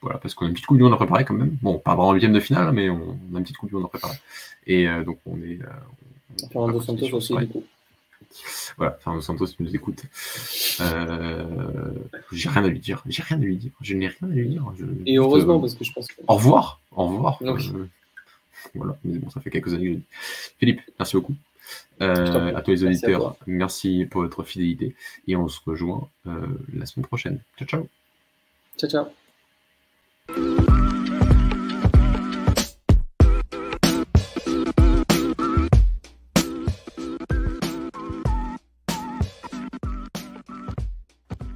voilà, parce qu'on a une petite coupe du monde à préparer quand même. Bon, pas vraiment huitième de finale, mais on, a une petite coupe du monde à préparer. Et donc on est. Fernando Santos aussi, du coup. Voilà, Fernando Santos, tu nous écoutes. Euh, j'ai rien à lui dire. J'ai rien à lui dire. Je n'ai rien à lui dire. Et heureusement, parce que je pense que. Au revoir. Au revoir. Voilà, mais bon, ça fait quelques années que je dis. Philippe, merci beaucoup. Euh, à tous les auditeurs, merci, pour votre fidélité et on se rejoint euh, la semaine prochaine. Ciao, ciao. Ciao, ciao.